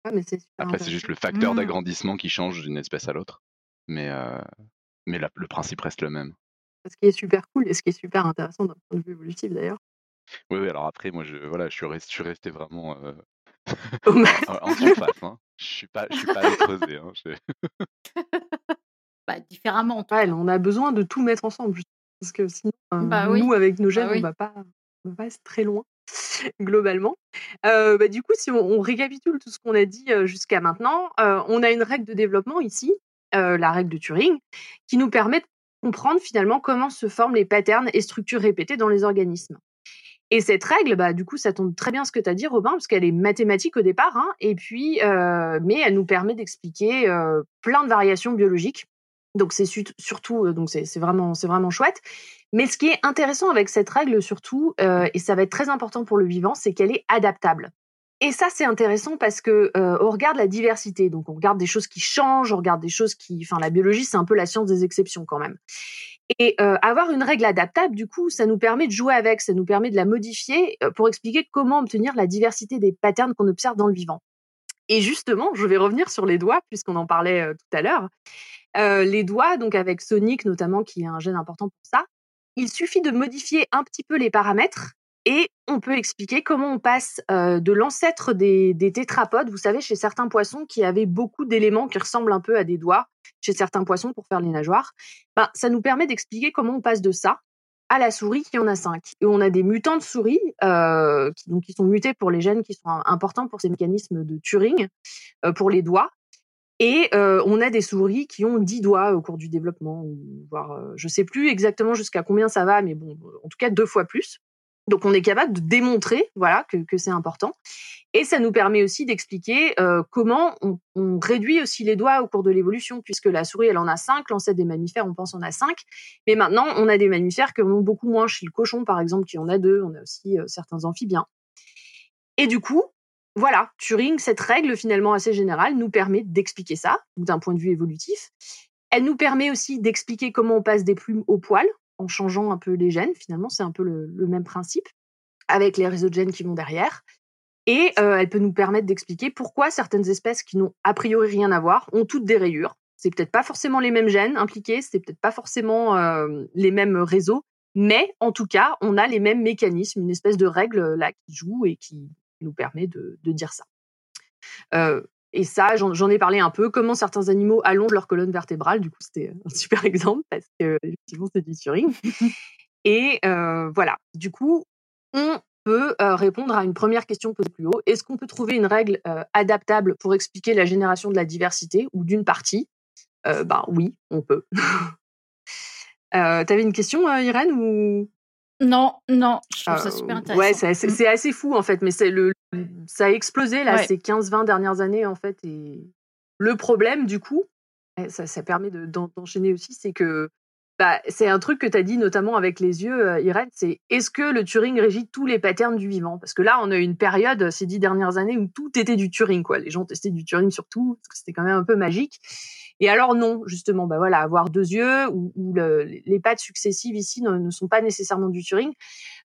[SPEAKER 3] après c'est juste le facteur mmh. d'agrandissement qui change d'une espèce à l'autre, mais euh, mais le principe reste le même.
[SPEAKER 5] Ce qui est super cool et ce qui est super intéressant d'un point de vue évolutif d'ailleurs.
[SPEAKER 3] Oui, oui, alors après moi je voilà je suis resté, je suis resté vraiment euh, en, surface, hein. Je suis pas je suis pas allé creuser. Hein,
[SPEAKER 1] bah, différemment.
[SPEAKER 5] Ouais, on a besoin de tout mettre ensemble. Parce que sinon, bah nous, avec nos bah gènes, on va pas va pas être très loin globalement. bah, du coup, si on, récapitule tout ce qu'on a dit jusqu'à maintenant, on a une règle de développement ici la règle de Turing, qui nous permet de comprendre finalement comment se forment les patterns et structures répétées dans les organismes. Et cette règle, bah, du coup, ça tombe très bien ce que tu as dit, Robin, parce qu'elle est mathématique au départ, hein, et puis, euh, mais elle nous permet d'expliquer euh, plein de variations biologiques. Donc c'est surtout, euh, donc c'est vraiment, c'est vraiment chouette. Mais ce qui est intéressant avec cette règle surtout, et ça va être très important pour le vivant, c'est qu'elle est adaptable. Et ça, c'est intéressant parce que on regarde la diversité, donc on regarde des choses qui changent, on regarde des choses qui, enfin, la biologie, c'est un peu la science des exceptions quand même. Et euh, avoir une règle adaptable, du coup, ça nous permet de jouer avec, ça nous permet de la modifier euh, pour expliquer comment obtenir la diversité des patterns qu'on observe dans le vivant. Et justement, je vais revenir sur les doigts, puisqu'on en parlait tout à l'heure. les doigts, donc avec Sonic notamment, qui est un gène important pour ça, il suffit de modifier un petit peu les paramètres et on peut expliquer comment on passe de l'ancêtre des, des, tétrapodes, vous savez, chez certains poissons qui avaient beaucoup d'éléments qui ressemblent un peu à des doigts, chez certains poissons pour faire les nageoires. Ben, ça nous permet d'expliquer comment on passe de ça à la souris qui en a cinq. Et on a des mutants de souris qui, donc, qui sont mutés pour les gènes qui sont importants pour ces mécanismes de Turing, pour les doigts. Et on a des souris qui ont dix doigts au cours du développement, voire je sais plus exactement jusqu'à combien ça va, mais bon, en tout cas deux fois plus. Donc on est capable de démontrer voilà que, c'est important. Et ça nous permet aussi d'expliquer euh, comment on, réduit aussi les doigts au cours de l'évolution, puisque la souris, elle en a cinq, l'ancêtre des mammifères, on pense en a cinq. Mais maintenant, on a des mammifères qui en ont beaucoup moins. Chez le cochon, par exemple, qui en a deux. On a aussi euh, certains amphibiens. Et du coup, voilà, Turing, cette règle finalement assez générale, nous permet d'expliquer ça, d'un point de vue évolutif. Elle nous permet aussi d'expliquer comment on passe des plumes au poil en changeant un peu les gènes. Finalement, c'est un peu le, même principe avec les réseaux de gènes qui vont derrière. Et euh, elle peut nous permettre d'expliquer pourquoi certaines espèces qui n'ont a priori rien à voir ont toutes des rayures. C'est peut-être pas forcément les mêmes gènes impliqués, c'est peut-être pas forcément euh, les mêmes réseaux, mais en tout cas, on a les mêmes mécanismes, une espèce de règle là qui joue et qui nous permet de, dire ça. Euh, et ça, j'en ai parlé un peu, comment certains animaux allongent leur colonne vertébrale. Du coup, c'était un super exemple parce que, effectivement, c'est du Turing. Et euh, voilà. Du coup, on peut euh, répondre à une première question posée plus haut. Est-ce qu'on peut trouver une règle euh, adaptable pour expliquer la génération de la diversité ou d'une partie? Ben oui, on peut. T'avais une question, Irène ou?
[SPEAKER 1] Non, non, je trouve ça super intéressant.
[SPEAKER 5] Ouais, c'est assez, fou en fait, mais c'est le, ça a explosé là ces 15-20 dernières années en fait. Et le problème du coup, ça, ça permet d'enchaîner aussi, c'est que bah, c'est un truc que tu as dit notamment avec les yeux, euh, Irène, c'est est-ce que le Turing régit tous les patterns du vivant? Parce que là, on a eu une période ces dix dernières années où tout était du Turing, quoi. Les gens testaient du Turing sur tout, parce que c'était quand même un peu magique. Et alors non, justement, bah voilà, avoir deux yeux ou, les pattes successives ici ne, sont pas nécessairement du Turing.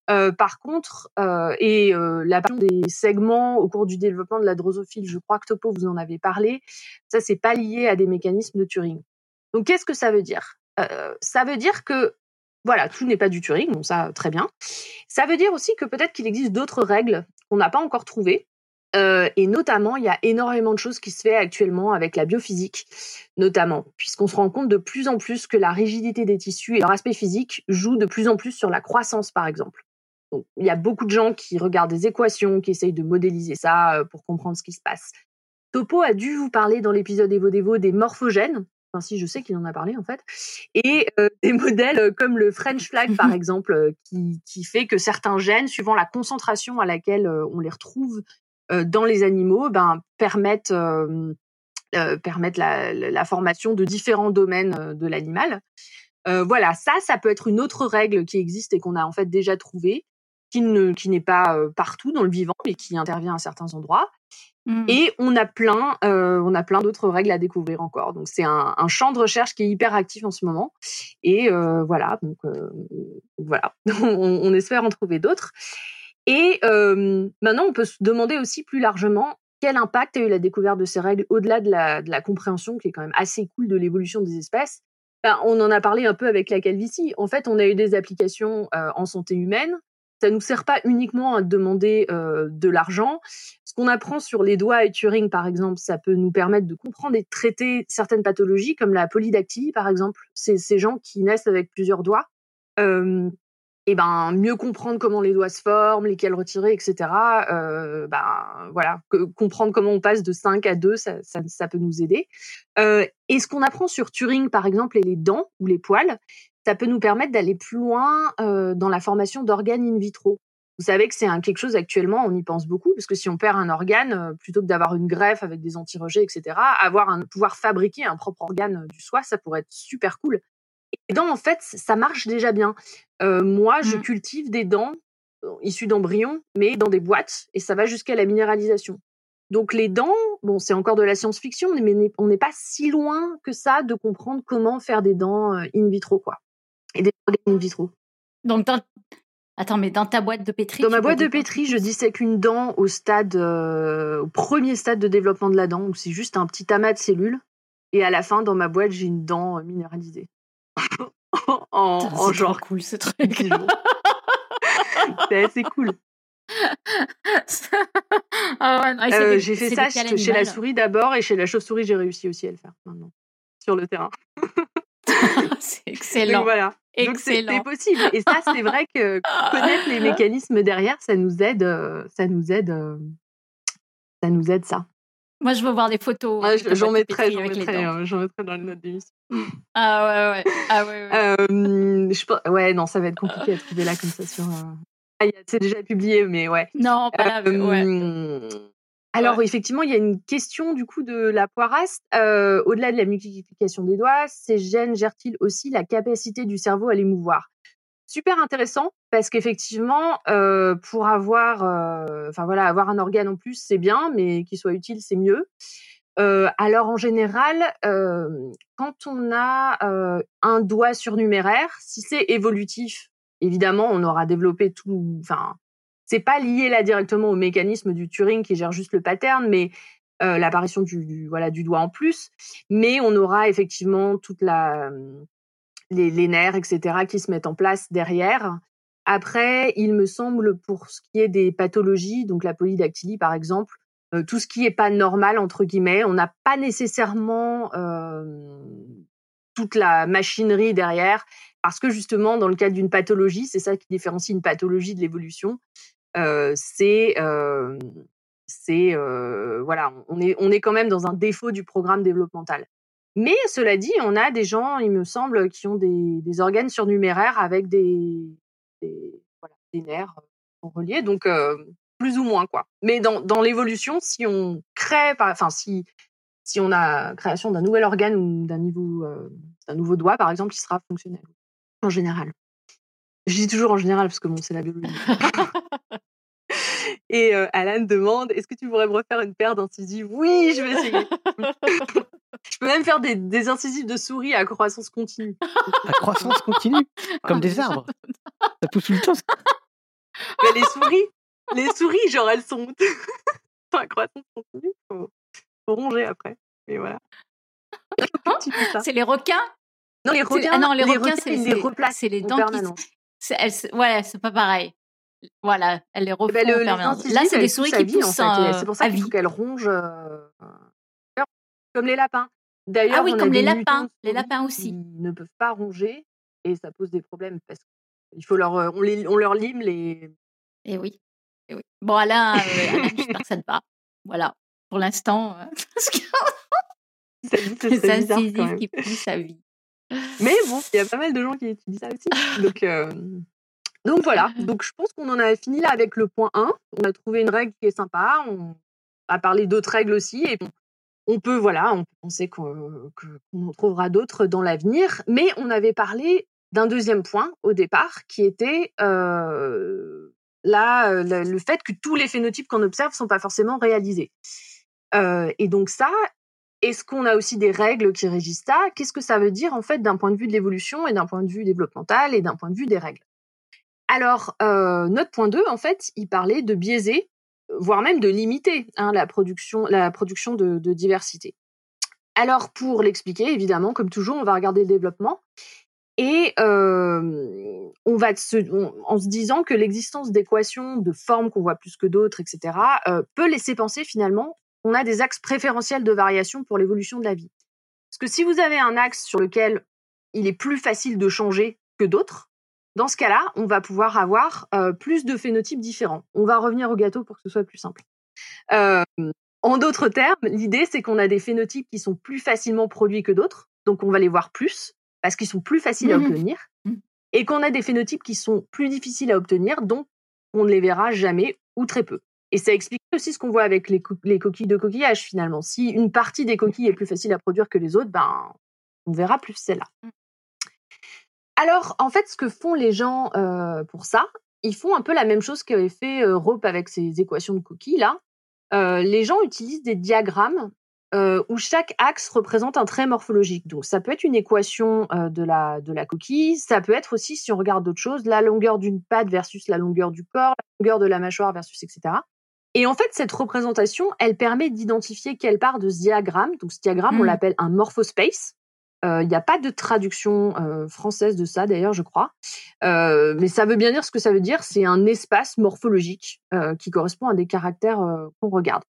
[SPEAKER 5] Euh, par contre, euh, et euh, la part des segments au cours du développement de la drosophile, je crois que Topo vous en avez parlé, ça c'est pas lié à des mécanismes de Turing. Donc qu'est-ce que ça veut dire? Ça veut dire que voilà, tout n'est pas du Turing, bon ça très bien. Ça veut dire aussi que peut-être qu'il existe d'autres règles qu'on n'a pas encore trouvées euh, et notamment, il y a énormément de choses qui se fait actuellement avec la biophysique, notamment, puisqu'on se rend compte de plus en plus que la rigidité des tissus et leur aspect physique jouent de plus en plus sur la croissance, par exemple. Donc, il y a beaucoup de gens qui regardent des équations, qui essayent de modéliser ça euh, pour comprendre ce qui se passe. Topo a dû vous parler dans l'épisode EvoDevo des morphogènes, enfin si je sais qu'il en a parlé en fait, et euh, des modèles comme le French flag par exemple, qui, qui, fait que certains gènes, suivant la concentration à laquelle on les retrouve dans les animaux ben, permettent, euh, euh, permettent la, la, formation de différents domaines de l'animal. voilà, ça, ça peut être une autre règle qui existe et qu'on a en fait déjà trouvée, qui ne, qui n'est pas partout dans le vivant, mais qui intervient à certains endroits. Mmh. Et on a plein, euh, on a plein d'autres règles à découvrir encore. Donc c'est un, un, champ de recherche qui est hyper actif en ce moment. Et euh, voilà, donc euh, voilà, on, on, espère en trouver d'autres. Et euh, maintenant, on peut se demander aussi plus largement quel impact a eu la découverte de ces règles au-delà de la, de la, compréhension qui est quand même assez cool de l'évolution des espèces. Ben, on en a parlé un peu avec la calvitie. En fait, on a eu des applications euh, en santé humaine. Ça nous sert pas uniquement à demander euh, de l'argent. Ce qu'on apprend sur les doigts et Turing, par exemple, ça peut nous permettre de comprendre et de traiter certaines pathologies comme la polydactylie, par exemple. C'est ces gens qui naissent avec plusieurs doigts. Euh, et ben mieux comprendre comment les doigts se forment, lesquels retirer, etc. Euh, ben voilà, comprendre comment on passe de 5 à 2, ça, ça, ça peut nous aider. Euh, et ce qu'on apprend sur Turing, par exemple, et les dents ou les poils, ça peut nous permettre d'aller plus loin euh, dans la formation d'organes in vitro. Vous savez que c'est quelque chose actuellement, on y pense beaucoup, parce que si on perd un organe, euh, plutôt que d'avoir une greffe avec des anti-rejets, etc., avoir un pouvoir fabriquer un propre organe du soi, ça pourrait être super cool. Et dents, en fait, ça marche déjà bien. Euh, moi, je
[SPEAKER 1] Mmh.
[SPEAKER 5] cultive des dents issues d'embryons, mais dans des boîtes, et ça va jusqu'à la minéralisation. Donc les dents, bon, c'est encore de la science-fiction, mais on n'est pas si loin que ça de comprendre comment faire des dents in vitro, quoi. Et des organes in vitro.
[SPEAKER 1] Donc, dans... attends, mais dans ta boîte de pétri.
[SPEAKER 5] Dans ma boîte de pétri, je dissèque une dent au stade, euh, au premier stade de développement de la dent, où c'est juste un petit amas de cellules. Et à la fin, dans ma boîte, j'ai une dent minéralisée. En, en genre
[SPEAKER 1] cool ce truc.
[SPEAKER 5] 10 jours. C'est assez cool.
[SPEAKER 1] ah ouais,
[SPEAKER 5] Euh, j'ai fait ça chez chez la souris d'abord et chez la chauve-souris, j'ai réussi aussi à le faire maintenant sur le terrain.
[SPEAKER 1] c'est excellent.
[SPEAKER 5] voilà. Donc
[SPEAKER 1] Excellent.
[SPEAKER 5] c'est possible. Et ça, c'est vrai que connaître les mécanismes derrière, ça nous aide. euh, Ça nous aide. euh, Ça nous aide ça.
[SPEAKER 1] Moi, je veux voir des photos.
[SPEAKER 5] Ouais,
[SPEAKER 1] ta
[SPEAKER 5] je- J'en mettrai, j'en
[SPEAKER 1] les
[SPEAKER 5] mettrai, euh, dans les notes d'émission.
[SPEAKER 1] Ah ouais, ouais. Ah ouais, ouais.
[SPEAKER 5] Euh, je ouais, non, ça va être compliqué à trouver là comme ça sur. euh, ah, c'est déjà publié, mais ouais.
[SPEAKER 1] non, pas là, mais ouais.
[SPEAKER 5] Euh, Alors effectivement, il y a une question du coup de la poirasse. Euh, Au-delà de la multiplication des doigts, ces gènes gèrent-ils aussi la capacité du cerveau à les mouvoir Super intéressant parce qu'effectivement, euh, pour avoir, euh, enfin voilà, avoir un organe en plus, c'est bien, mais qu'il soit utile, c'est mieux. Euh, alors en général, quand on a un doigt surnuméraire, si c'est évolutif, évidemment, on aura développé tout. Enfin, c'est pas lié là directement au mécanisme du Turing qui gère juste le pattern, mais l'apparition du- voilà du doigt en plus. Mais on aura effectivement toute la les, nerfs, etc., qui se mettent en place derrière. Après, il me semble, pour ce qui est des pathologies, donc la polydactylie par exemple, euh, tout ce qui est pas normal entre guillemets, on n'a pas nécessairement euh, toute la machinerie derrière, parce que justement, dans le cadre d'une pathologie, c'est ça qui différencie une pathologie de l'évolution, euh, c'est c'est voilà, on est on est quand même dans un défaut du programme développemental. Mais cela dit, on a des gens, il me semble, qui ont des, organes surnuméraires avec des, nerfs euh, reliés, donc euh, plus ou moins quoi. Mais dans, l'évolution, si on crée, enfin si on a création d'un nouvel organe ou d'un niveau euh, d'un nouveau doigt, par exemple, il sera fonctionnel en général. Je dis toujours en général parce que bon, c'est la biologie. Et euh, Alan demande est-ce que tu pourrais me refaire une paire d'incisives? Oui, je vais essayer. je peux même faire des, des incisives de souris à croissance continue.
[SPEAKER 4] La croissance continue, comme des arbres. Ça pousse tout le temps.
[SPEAKER 5] Mais les souris, les souris, genre elles sont à croissance continue. Faut, faut ronger après. Mais voilà.
[SPEAKER 1] C'est les requins?
[SPEAKER 5] Non, les
[SPEAKER 1] C'est-
[SPEAKER 5] requins,
[SPEAKER 1] ah non, les requins,
[SPEAKER 5] requins,
[SPEAKER 1] c'est
[SPEAKER 5] ils les
[SPEAKER 1] c'est- les
[SPEAKER 5] en
[SPEAKER 1] dents qui. Ouais, c'est pas pareil. Voilà, elles les
[SPEAKER 5] Eh ben, le,
[SPEAKER 1] en
[SPEAKER 5] incisives,
[SPEAKER 1] Là, c'est des souris qui
[SPEAKER 5] vie, en
[SPEAKER 1] poussent
[SPEAKER 5] fait, et
[SPEAKER 1] euh,
[SPEAKER 5] C'est pour ça qu'il faut qu'elles rongent euh, comme les lapins. D'ailleurs,
[SPEAKER 1] Ah oui,
[SPEAKER 5] on a
[SPEAKER 1] comme les lapins. Les lapins aussi.
[SPEAKER 5] qui ne peuvent pas ronger et ça pose des problèmes parce qu'il faut leur, euh, on, les, on leur lime les.
[SPEAKER 1] Et oui. Et oui. Bon, Alain, euh, Alain, j'espère que ça te va. Voilà. Pour l'instant, euh, parce que
[SPEAKER 5] Ça dit, ce
[SPEAKER 1] les
[SPEAKER 5] serait bizarre quand
[SPEAKER 1] incisives
[SPEAKER 5] même.
[SPEAKER 1] qui poussent à vie.
[SPEAKER 5] Mais bon, il y a pas mal de gens qui étudient ça aussi. Donc, euh, donc voilà. Donc je pense qu'on en a fini là avec le point 1. On a trouvé une règle qui est sympa. On a parlé d'autres règles aussi. Et on, on peut, voilà, on peut penser qu'on en trouvera d'autres dans l'avenir. Mais on avait parlé d'un deuxième point au départ qui était euh, là, euh, le, le fait que tous les phénotypes qu'on observe ne sont pas forcément réalisés. Euh, et donc ça, est-ce qu'on a aussi des règles qui régissent ça? Qu'est-ce que ça veut dire en fait d'un point de vue de l'évolution et d'un point de vue développemental et d'un point de vue des règles? Alors, euh, notre point 2, en fait, il parlait de biaiser, voire même de limiter hein, la production, la production de, de diversité. Alors, pour l'expliquer, évidemment, comme toujours, on va regarder le développement et euh, on va se, on- en se disant que l'existence d'équations de formes qu'on voit plus que d'autres, etc., euh, peut laisser penser finalement qu'on a des axes préférentiels de variation pour l'évolution de la vie. Parce que si vous avez un axe sur lequel il est plus facile de changer que d'autres, Dans ce cas-là, on va pouvoir avoir euh, plus de phénotypes différents. On va revenir au gâteau pour que ce soit plus simple. Euh, en d'autres termes, l'idée, c'est qu'on a des phénotypes qui sont plus facilement produits que d'autres, donc on va les voir plus, parce qu'ils sont plus faciles à
[SPEAKER 1] Mhm.
[SPEAKER 5] obtenir,
[SPEAKER 1] Mhm.
[SPEAKER 5] et qu'on a des phénotypes qui sont plus difficiles à obtenir, donc on ne les verra jamais ou très peu. Et ça explique aussi ce qu'on voit avec les, co- les coquilles de coquillage, finalement. Si une partie des coquilles est plus facile à produire que les autres, ben, on verra plus celle-là. Alors, en fait, ce que font les gens euh, pour ça, ils font un peu la même chose qu'avait fait euh, Rope avec ses équations de coquilles, là. Euh, les gens utilisent des diagrammes euh, où chaque axe représente un trait morphologique. Donc, ça peut être une équation euh, de, la, de la coquille, ça peut être aussi, si on regarde d'autres choses, la longueur d'une patte versus la longueur du corps, la longueur de la mâchoire versus etc. Et en fait, cette représentation, elle permet d'identifier quelle part de ce diagramme, donc ce diagramme, on
[SPEAKER 1] Mm.
[SPEAKER 5] l'appelle un morphospace. Il n'y a pas de traduction française de ça, d'ailleurs, je crois. Mais ça veut bien dire ce que ça veut dire. C'est un espace morphologique qui correspond à des caractères qu'on regarde.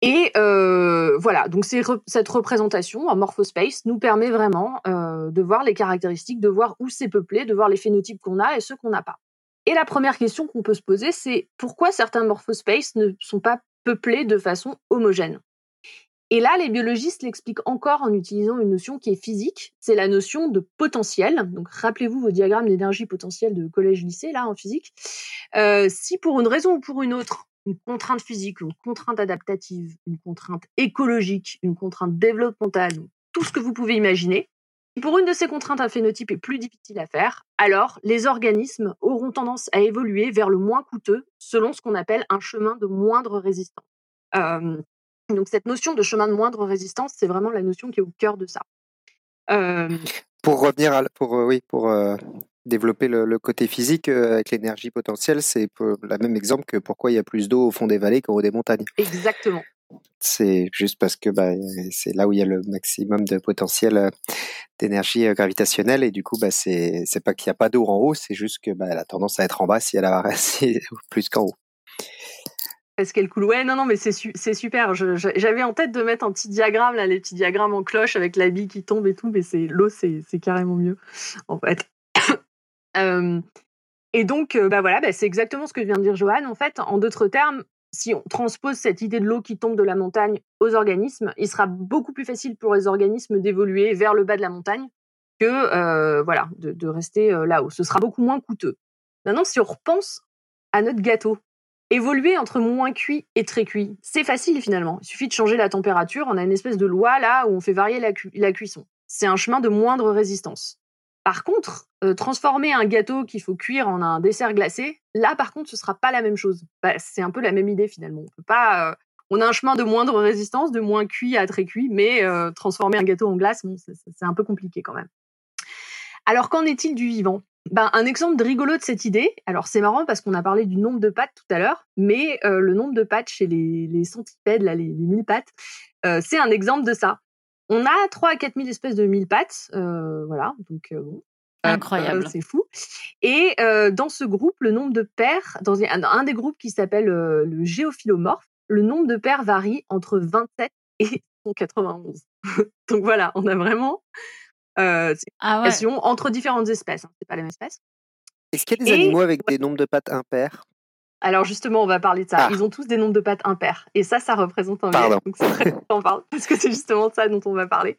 [SPEAKER 5] Et voilà, donc cette représentation en morphospace nous permet vraiment de voir les caractéristiques, de voir où c'est peuplé, de voir les phénotypes qu'on a et ceux qu'on n'a pas. Et la première question qu'on peut se poser, c'est pourquoi certains morphospaces ne sont pas peuplés de façon homogène? Et là, les biologistes l'expliquent encore en utilisant une notion qui est physique, c'est la notion de potentiel. Donc rappelez-vous vos diagrammes d'énergie potentielle de collège-lycée, là, en physique. Euh, si pour une raison ou pour une autre, une contrainte physique, une contrainte adaptative, une contrainte écologique, une contrainte développementale, tout ce que vous pouvez imaginer, si pour une de ces contraintes un phénotype est plus difficile à faire, alors les organismes auront tendance à évoluer vers le moins coûteux selon ce qu'on appelle un chemin de moindre résistance. Euh, donc cette notion de chemin de moindre résistance, c'est vraiment la notion qui est au cœur de ça. Euh,
[SPEAKER 2] Pour revenir à, pour, oui, pour euh, développer le, le côté physique euh, avec l'énergie potentielle, c'est le même exemple que pourquoi il y a plus d'eau au fond des vallées qu'au haut des montagnes.
[SPEAKER 5] exactement.
[SPEAKER 2] C'est juste parce que bah, c'est là où il y a le maximum de potentiel d'énergie gravitationnelle et du coup bah, c'est c'est pas qu'il n'y a pas d'eau en haut, c'est juste que bah, elle a tendance à être en bas si elle a si- plus qu'en haut.
[SPEAKER 5] Coule Ouais, non, non, mais c'est su- c'est super. J'avais en tête de mettre un petit diagramme, là, les petits diagrammes en cloche avec la bille qui tombe et tout, mais c'est l'eau, c'est carrément mieux, en fait. Et donc, euh, bah voilà, bah, c'est exactement ce que vient de dire Johan. En fait, en d'autres termes, si on transpose cette idée de l'eau qui tombe de la montagne aux organismes, il sera beaucoup plus facile pour les organismes d'évoluer vers le bas de la montagne que euh, voilà, de, de rester euh, là-haut. Ce sera beaucoup moins coûteux. Maintenant, si on repense à notre gâteau, évoluer entre moins cuit et très cuit, c'est facile finalement. Il suffit de changer la température. On a une espèce de loi là où on fait varier la, cu- la cuisson. C'est un chemin de moindre résistance. Par contre, euh, transformer un gâteau qu'il faut cuire en un dessert glacé, là par contre, ce sera pas la même chose. Bah, c'est un peu la même idée finalement. On peut pas. euh, on a un chemin de moindre résistance, de moins cuit à très cuit, mais euh, transformer un gâteau en glace, c'est un peu compliqué quand même. Alors qu'en est-il du vivant? Ben, un exemple de rigolo de cette idée, alors c'est marrant parce qu'on a parlé du nombre de pattes tout à l'heure, mais euh, le nombre de pattes chez les, les centipèdes, là, les, les mille pattes, euh, c'est un exemple de ça. On a 3 à 4 000 espèces de mille pattes, euh, voilà, donc euh, bon.
[SPEAKER 1] Incroyable.
[SPEAKER 5] Euh, c'est fou. Et euh, dans ce groupe, le nombre de paires, dans un, des groupes qui s'appelle le géophilomorphe, le nombre de paires varie entre 27 et 191. donc voilà, on a vraiment euh,
[SPEAKER 1] Ah ouais.
[SPEAKER 5] entre différentes espèces, hein, c'est pas la même espèce.
[SPEAKER 2] Est-ce qu'il y a des
[SPEAKER 5] Et-
[SPEAKER 2] animaux avec des nombres de pattes impairs
[SPEAKER 5] Alors justement, on va parler de ça.
[SPEAKER 2] Ah.
[SPEAKER 5] Ils ont tous des nombres de pattes impairs. Et ça, ça représente un
[SPEAKER 2] Pardon.
[SPEAKER 5] Donc c'est très en parle, parce que c'est justement ça dont on va parler.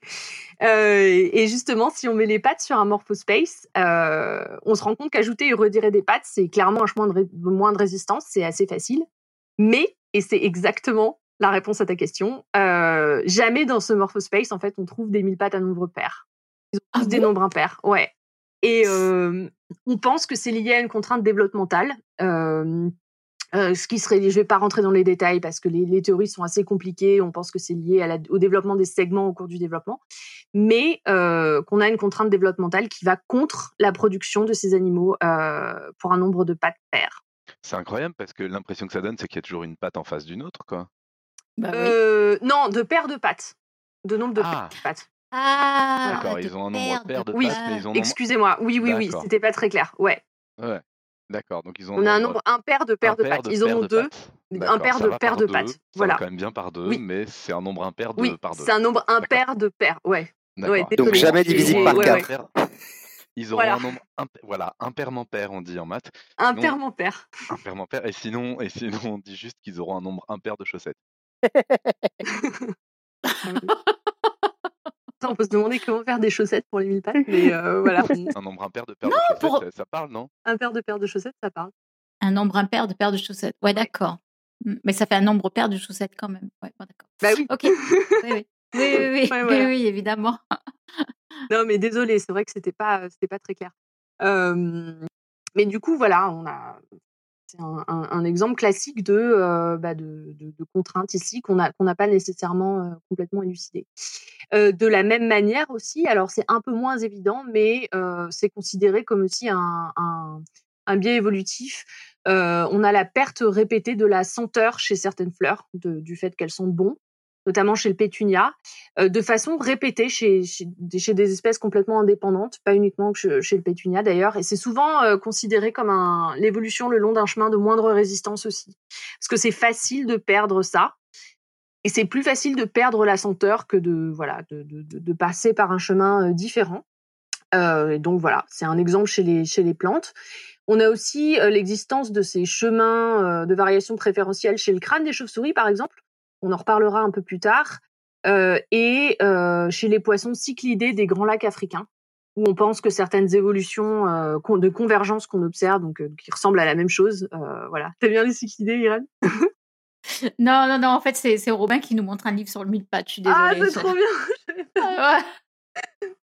[SPEAKER 5] Euh, et justement, si on met les pattes sur un morphospace, euh, on se rend compte qu'ajouter et retirer des pattes, c'est clairement un chemin de, ré- de moins de résistance, c'est assez facile. Mais, et c'est exactement la réponse à ta question, euh, jamais dans ce morphospace, en fait, on trouve des mille pattes à nombre pair. Ils ont tous
[SPEAKER 1] Ah
[SPEAKER 5] des
[SPEAKER 1] bon?
[SPEAKER 5] nombres impairs. Ouais. Et euh, on pense que c'est lié à une contrainte développementale. Euh, euh, ce qui serait, je vais pas rentrer dans les détails parce que les, les théories sont assez compliquées. On pense que c'est lié à la- au développement des segments au cours du développement, mais euh, qu'on a une contrainte développementale qui va contre la production de ces animaux euh, pour un nombre de pattes paires.
[SPEAKER 3] C'est incroyable parce que l'impression que ça donne, c'est qu'il y a toujours une patte en face d'une autre, quoi.
[SPEAKER 1] Bah oui.
[SPEAKER 5] Euh, non, de paires de pattes, de nombre de
[SPEAKER 3] Ah.
[SPEAKER 5] pattes.
[SPEAKER 1] Ah,
[SPEAKER 3] D'accord,
[SPEAKER 1] de
[SPEAKER 3] ils ont un nombre
[SPEAKER 1] paires
[SPEAKER 3] pair de
[SPEAKER 5] Oui,
[SPEAKER 3] pattes, mais ils ont un nombre...
[SPEAKER 5] Excusez-moi, oui, oui, oui, c'était pas très clair. Ouais,
[SPEAKER 3] Ouais, d'accord. Donc ils ont
[SPEAKER 5] on a un nombre impair de paires de
[SPEAKER 3] impair
[SPEAKER 5] pattes. Ils en
[SPEAKER 3] paires
[SPEAKER 5] ont
[SPEAKER 3] de
[SPEAKER 5] deux, un paire de paires de pattes.
[SPEAKER 3] Ça
[SPEAKER 5] Voilà.
[SPEAKER 3] va quand même bien par deux,
[SPEAKER 5] Oui.
[SPEAKER 3] mais c'est un nombre impair de
[SPEAKER 5] Oui,
[SPEAKER 3] par deux.
[SPEAKER 5] c'est un nombre impair de paires. Ouais. Ouais,
[SPEAKER 2] Donc jamais divisible par quatre.
[SPEAKER 5] ouais.
[SPEAKER 3] ils auront
[SPEAKER 5] Voilà.
[SPEAKER 3] un nombre imp- voilà, impair-mampair, on dit en maths.
[SPEAKER 5] Impair mon père.
[SPEAKER 3] Impair-mampair. Et sinon, et sinon, on dit juste qu'ils auront un nombre impair de chaussettes.
[SPEAKER 5] on peut se demander comment faire des chaussettes pour les mille pattes, mais euh, voilà.
[SPEAKER 3] Un nombre impair de paires
[SPEAKER 1] Non,
[SPEAKER 3] de chaussettes,
[SPEAKER 1] pour-
[SPEAKER 3] ça, ça parle, non?
[SPEAKER 5] Un paire de paires de chaussettes, ça parle.
[SPEAKER 1] Un nombre impair de paires de chaussettes. Ouais, d'accord. Mm, Mais ça fait un nombre pair de chaussettes quand même. Ouais, bon, d'accord.
[SPEAKER 5] Bah oui.
[SPEAKER 1] Ok. Oui, oui. Oui, oui, oui,
[SPEAKER 5] Ouais,
[SPEAKER 1] oui,
[SPEAKER 5] voilà.
[SPEAKER 1] oui, évidemment.
[SPEAKER 5] Non, mais désolé, c'est vrai que c'était pas, c'était pas très clair. Euh, mais du coup, voilà, on a, c'est un, exemple classique de, euh, bah, de, contraintes ici qu'on n'a pas nécessairement euh, complètement élucidées. Euh, de la même manière aussi, alors c'est un peu moins évident, mais euh, c'est considéré comme aussi un, un, biais évolutif. On a la perte répétée de la senteur chez certaines fleurs, du fait qu'elles sentent bon, notamment chez le pétunia euh, de façon répétée chez, des- espèces complètement indépendantes, pas uniquement que chez, le pétunia d'ailleurs. Et c'est souvent euh, considéré comme l'évolution le long d'un chemin de moindre résistance aussi. Parce que c'est facile de perdre ça. Et c'est plus facile de perdre la senteur que de, passer par un chemin euh, différent. Et donc voilà, c'est un exemple chez les, plantes. On a aussi l'existence de ces chemins de variation préférentielle chez le crâne des chauves-souris, par exemple. On en reparlera un peu plus tard. Euh, et euh, chez les poissons cyclidés des grands lacs africains, où on pense que certaines évolutions euh, de convergence qu'on observe, donc qui ressemblent à la même chose, voilà. T'as bien les cyclidés, Irène?
[SPEAKER 1] Non, non, non, en fait, c'est Robin qui nous montre un livre sur le mille pattes. Je suis
[SPEAKER 5] Ah, c'est trop bien.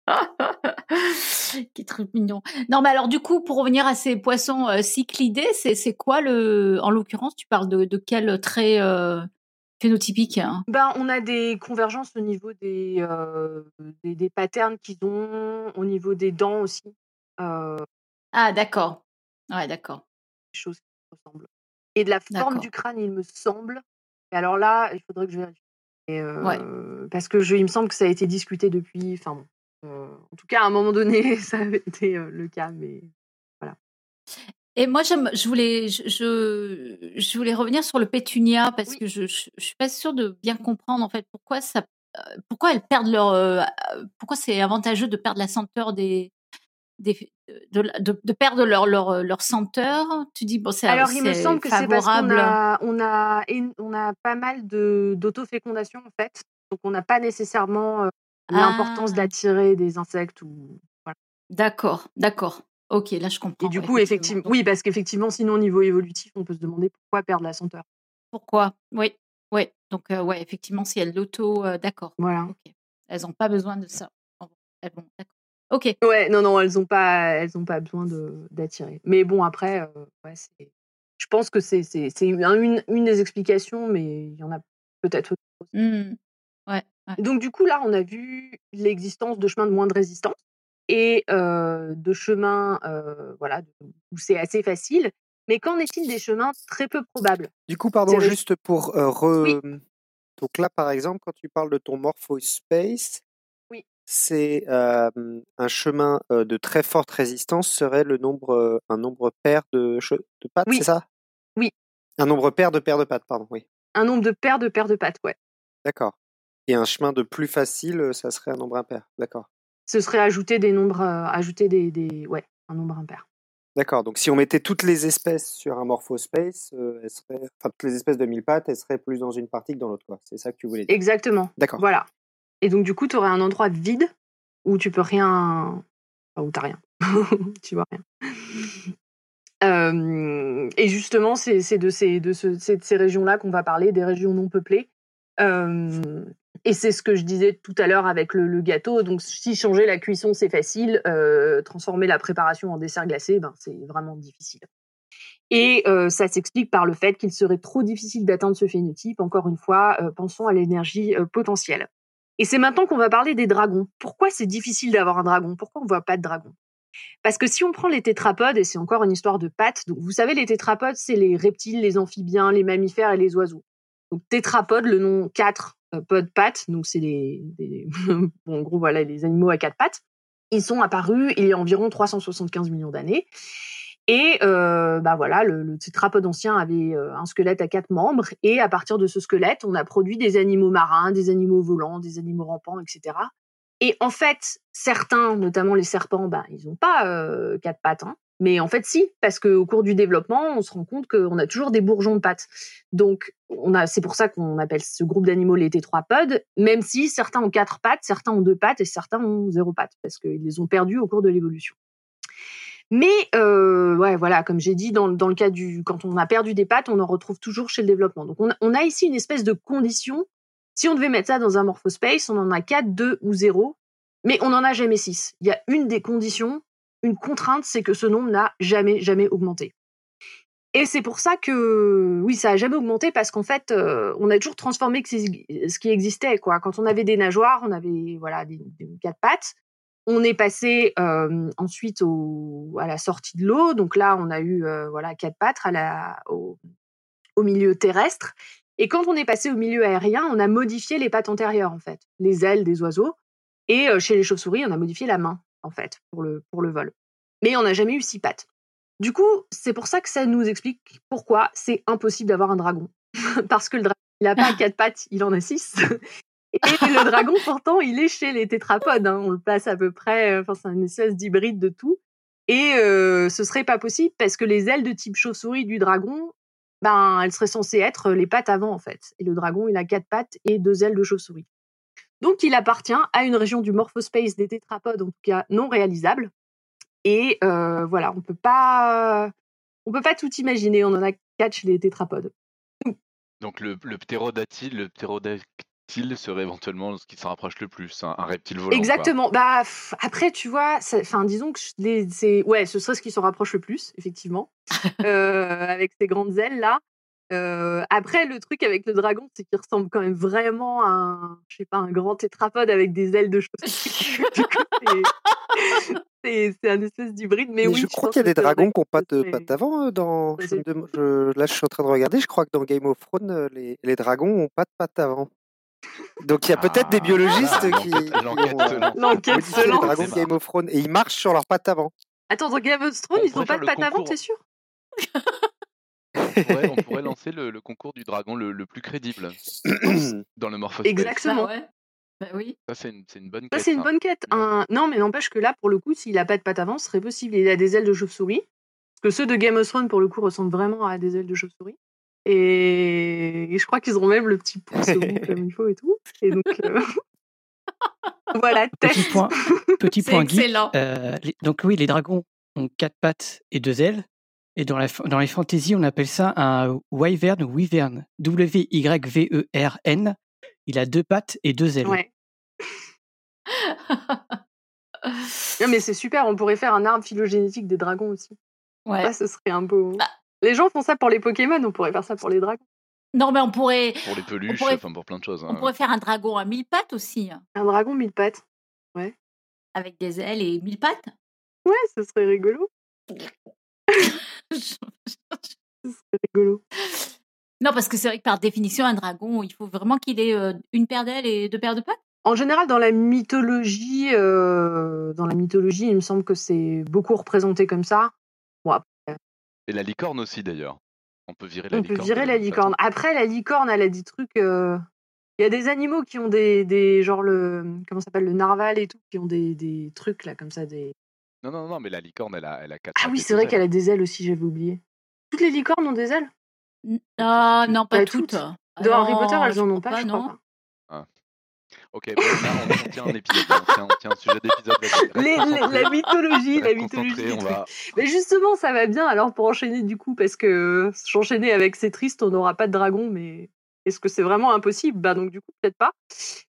[SPEAKER 1] Qui truc mignon. Non, mais alors du coup, pour revenir à ces poissons cyclidés, c'est c'est quoi le, en l'occurrence, tu parles de, de quel trait euh, phénotypique hein
[SPEAKER 5] Ben, on a des convergences au niveau des, euh, des, des patterns qu'ils ont, au niveau des dents aussi. Euh,
[SPEAKER 1] Ah, d'accord. Ouais, d'accord.
[SPEAKER 5] des choses qui ressemblent. Et de la forme du crâne, il me semble. Et alors là, il faudrait que je vérifie. Et, euh, Parce que je, il me semble que ça a été discuté depuis. Enfin bon. en tout cas, à un moment donné, ça avait été le cas, mais
[SPEAKER 1] Et moi, je voulais, je, je, je voulais revenir sur le pétunia parce
[SPEAKER 5] Oui.
[SPEAKER 1] que je, je, je suis pas sûre de bien comprendre en fait pourquoi ça, euh, pourquoi elles perdent leur, euh, euh, pourquoi c'est avantageux de perdre la senteur des, des de, de, de perdre leur, leur, leur senteur. Tu dis bon, c'est
[SPEAKER 5] Alors, il me semble que c'est parce qu'on a, on a, on a pas mal de- d'autofécondation, en fait. Donc, on n'a pas nécessairement euh, l'importance
[SPEAKER 1] Ah.
[SPEAKER 5] d'attirer des insectes. ou
[SPEAKER 1] D'accord, d'accord. Ok, là je comprends.
[SPEAKER 5] Et du coup, effectivement, oui, parce qu'effectivement, sinon, au niveau évolutif, on peut se demander pourquoi perdre la senteur.
[SPEAKER 1] Pourquoi? Oui, oui. Donc euh, ouais, effectivement, si elles l'auto, euh, d'accord.
[SPEAKER 5] Voilà.
[SPEAKER 1] Elles n'ont pas besoin de ça. Elles- d'accord. Ok.
[SPEAKER 5] Ouais, non, non, elles n'ont pas, elles ont pas besoin de- d'attirer. Mais bon, après, euh, ouais, c'est- je pense que c'est c'est- c'est une, une, des explications, mais il y en a peut-être autres.
[SPEAKER 1] Hmm. Ouais, ouais.
[SPEAKER 5] Donc du coup, là, on a vu l'existence de chemins de moindre résistance et euh, de chemins euh, voilà, où c'est assez facile. Mais qu'en est-il des chemins très peu probables?
[SPEAKER 2] Du coup, pardon, juste pour euh, re-
[SPEAKER 5] Oui.
[SPEAKER 2] Donc là, par exemple, quand tu parles de ton morphospace,
[SPEAKER 5] Oui.
[SPEAKER 2] c'est un chemin de très forte résistance serait le nombre, un nombre pair de, pattes,
[SPEAKER 5] Oui.
[SPEAKER 2] c'est ça?
[SPEAKER 5] Oui.
[SPEAKER 2] Un nombre pair de paires de pattes, pardon, oui.
[SPEAKER 5] Un nombre de paires de paires de pattes, ouais.
[SPEAKER 2] D'accord. Et un chemin de plus facile, ça serait un nombre impair. D'accord.
[SPEAKER 5] Ce serait ajouter des nombres, euh, ajouter des, des, ouais, un nombre impair.
[SPEAKER 2] D'accord. Donc si on mettait toutes les espèces sur un morphospace, euh, elles seraient, enfin toutes les espèces de mille pattes, elles seraient plus dans une partie que dans l'autre, quoi. C'est ça que tu voulais dire.
[SPEAKER 5] Exactement.
[SPEAKER 2] D'accord.
[SPEAKER 5] Voilà. Et donc du coup, tu aurais un endroit vide où tu peux rien, enfin, où t'as rien, tu vois rien. Euh, et justement, c'est de ces, de ce- de ces régions-là qu'on va parler, des régions non peuplées. Euh, et c'est ce que je disais tout à l'heure avec le, gâteau. Donc, si changer la cuisson, c'est facile, euh, transformer la préparation en dessert glacé, ben, c'est vraiment difficile. Et euh, ça s'explique par le fait qu'il serait trop difficile d'atteindre ce phénotype. Encore une fois, euh, pensons à l'énergie potentielle. Et c'est maintenant qu'on va parler des dragons. Pourquoi c'est difficile d'avoir un dragon? Pourquoi on ne voit pas de dragon? Parce que si on prend les tétrapodes, et c'est encore une histoire de pattes, donc vous savez, les tétrapodes, c'est les reptiles, les amphibiens, les mammifères et les oiseaux. Donc tétrapodes, le nom 4, euh, pod pattes, donc c'est des- bon, en gros, voilà, les animaux à quatre pattes. Ils sont apparus il y a environ 375 millions d'années. Et euh, bah voilà, le, le tétrapode ancien avait euh, un squelette à quatre membres, et à partir de ce squelette, on a produit des animaux marins, des animaux volants, des animaux rampants, etc. Et en fait, certains, notamment les serpents, bah, ils n'ont pas quatre pattes. Hein. Mais en fait, si, parce qu'au cours du développement, on se rend compte qu'on a toujours des bourgeons de pattes. Donc, on a, c'est pour ça qu'on appelle ce groupe d'animaux les tétrapodes, même si certains ont quatre pattes, certains ont deux pattes et certains ont zéro pattes, parce qu'ils les ont perdus au cours de l'évolution. Mais euh, voilà, comme j'ai dit, dans, le cas du quand on a perdu des pattes, on en retrouve toujours chez le développement. Donc on a, on a ici une espèce de condition. Si on devait mettre ça dans un morphospace, on en a 4, 2 ou 0, mais on n'en a jamais 6. Il y a une des conditions une contrainte, c'est que ce nombre n'a jamais, jamais augmenté. Et c'est pour ça que, oui, ça a jamais augmenté parce qu'en fait, euh, on a toujours transformé ce qui existait. Quand on avait des nageoires, on avait, voilà, des, quatre pattes. On est passé euh, ensuite à la sortie de l'eau. Donc là, on a eu, euh, voilà, quatre pattes à la, au milieu terrestre. Et quand on est passé au milieu aérien, on a modifié les pattes antérieures, en fait, les ailes des oiseaux. Et chez les chauves-souris, on a modifié la main en fait, pour le, pour le vol. Mais on n'a jamais eu six pattes. Du coup, c'est pour ça que ça nous explique pourquoi c'est impossible d'avoir un dragon. Parce que le dragon, il n'a pas quatre pattes, il en a six. Et le dragon, pourtant, il est chez les tétrapodes. Hein. On le place à peu près, enfin, c'est une espèce d'hybride de tout. Et euh, ce serait pas possible parce que les ailes de type chauve-souris du dragon, ben, elles seraient censées être les pattes avant, en fait. Et le dragon, il a quatre pattes et deux ailes de chauve-souris. Donc, il appartient à une région du morphospace des tétrapodes, en tout cas non réalisable. Et euh, voilà, on peut pas, on peut pas tout imaginer. On en a chez les tétrapodes.
[SPEAKER 3] Donc le, le ptérodactyle, le ptérodactyle serait éventuellement ce qui s'en rapproche le plus, un, reptile volant.
[SPEAKER 5] Exactement. Bah après, tu vois, enfin disons que c'est, ouais, ce serait ce qui s'en rapproche le plus, effectivement, euh, avec ces grandes ailes là. Euh, après, le truc avec le dragon, c'est qu'il ressemble quand même vraiment à un, je sais pas, un grand tétrapode avec des ailes de chaussures. c'est un espèce d'hybride, mais, oui.
[SPEAKER 2] Je crois qu'il y a des dragons qui n'ont pas de pattes avant. Euh, dans... Je, là, je suis en train de regarder. Je crois que dans Game of Thrones, euh, les, les dragons n'ont pas de pattes avant. Donc il y a peut-être des ah. biologistes qui,
[SPEAKER 5] l'enquête se lance.
[SPEAKER 2] Les dragons de Game of Thrones et ils marchent sur leurs pattes avant.
[SPEAKER 5] Attends, dans Game of Thrones, ils n'ont pas de pattes avant, t'es sûr?
[SPEAKER 3] on pourrait, lancer le, concours du dragon le, plus crédible dans le morphospace.
[SPEAKER 5] Exactement.
[SPEAKER 1] Ah bah oui.
[SPEAKER 3] Ça, c'est une, bonne
[SPEAKER 5] quête. Ça, c'est une bonne quête. Non, mais n'empêche que là, pour le coup, s'il a pas de pattes avant, ce serait possible. Il a des ailes de chauve-souris. Parce que ceux de Game of Thrones, pour le coup, ressemblent vraiment à des ailes de chauve-souris. Et... je crois qu'ils ont même le petit pouce comme il faut et tout. Et donc. Euh, voilà, test.
[SPEAKER 4] Petit point, petit point
[SPEAKER 1] excellent.
[SPEAKER 4] Euh, donc oui, les dragons ont quatre pattes et deux ailes. Et dans, la, dans les fantaisies, on appelle ça un wyvern ou wyvern. W-Y-V-E-R-N. Il a deux pattes et deux ailes.
[SPEAKER 5] Ouais. non, mais c'est super, on pourrait faire un arbre phylogénétique des dragons aussi.
[SPEAKER 1] Ouais.
[SPEAKER 5] ce serait un beau. Bah les gens font ça pour les Pokémon, on pourrait faire ça pour les dragons.
[SPEAKER 1] Non, mais on pourrait.
[SPEAKER 3] Pour les peluches, enfin pour plein de choses.
[SPEAKER 1] On hein. pourrait faire un dragon à mille pattes aussi. Hein.
[SPEAKER 5] Un dragon mille pattes. Ouais.
[SPEAKER 1] Avec des ailes et mille pattes
[SPEAKER 5] Ouais, ce serait rigolo. C'est rigolo.
[SPEAKER 1] Non, parce que c'est vrai que par définition, un dragon, il faut vraiment qu'il ait euh, une paire d'ailes et deux paires de pattes.
[SPEAKER 5] En général, dans la mythologie, euh, dans la mythologie, il me semble que c'est beaucoup représenté comme ça.
[SPEAKER 3] Et la licorne aussi, d'ailleurs. On peut virer la
[SPEAKER 5] On
[SPEAKER 3] licorne.
[SPEAKER 5] peut virer la licorne. Après, la licorne, elle a des trucs. Euh, il y a des animaux qui ont des, des genre le comment s'appelle le narval et tout, qui ont des, des trucs là comme ça, des
[SPEAKER 3] non, non, non, mais la licorne, elle a, elle a quatre
[SPEAKER 5] Ah oui, c'est vrai qu'elle a des ailes aussi, j'avais oublié. Toutes les licornes ont des ailes?
[SPEAKER 1] Ah non, pas, toutes.
[SPEAKER 5] Dans Harry Potter, elles en ont pas, je non.
[SPEAKER 3] Ah. Ok, bon, là, on, tient un épisode, on tient, on tient un sujet d'épisode.
[SPEAKER 5] la mythologie, la mythologie. Mais justement, ça va bien alors pour enchaîner du coup, parce que j'enchaînais avec c'est triste, on n'aura pas de dragon, mais est-ce que c'est vraiment impossible? Bah donc du coup peut-être pas.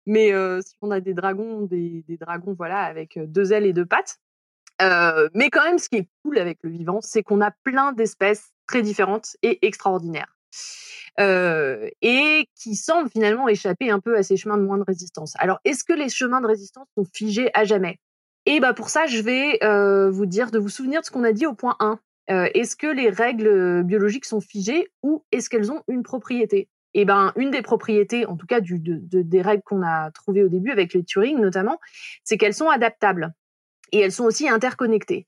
[SPEAKER 5] Mais euh, si on a des dragons, des, des dragons voilà avec euh, deux ailes et deux pattes, euh, mais quand même, ce qui est cool avec le vivant, c'est qu'on a plein d'espèces très différentes et extraordinaires. Euh, et qui semblent finalement échapper un peu à ces chemins de moins de résistance. Alors, est-ce que les chemins de résistance sont figés à jamais? Et bah pour ça, je vais euh, vous dire de vous souvenir de ce qu'on a dit au point 1. est-ce que les règles biologiques sont figées ou est-ce qu'elles ont une propriété? Eh ben, une des propriétés, en tout cas des règles qu'on a trouvées au début avec les Turing notamment, c'est qu'elles sont adaptables et elles sont aussi interconnectées.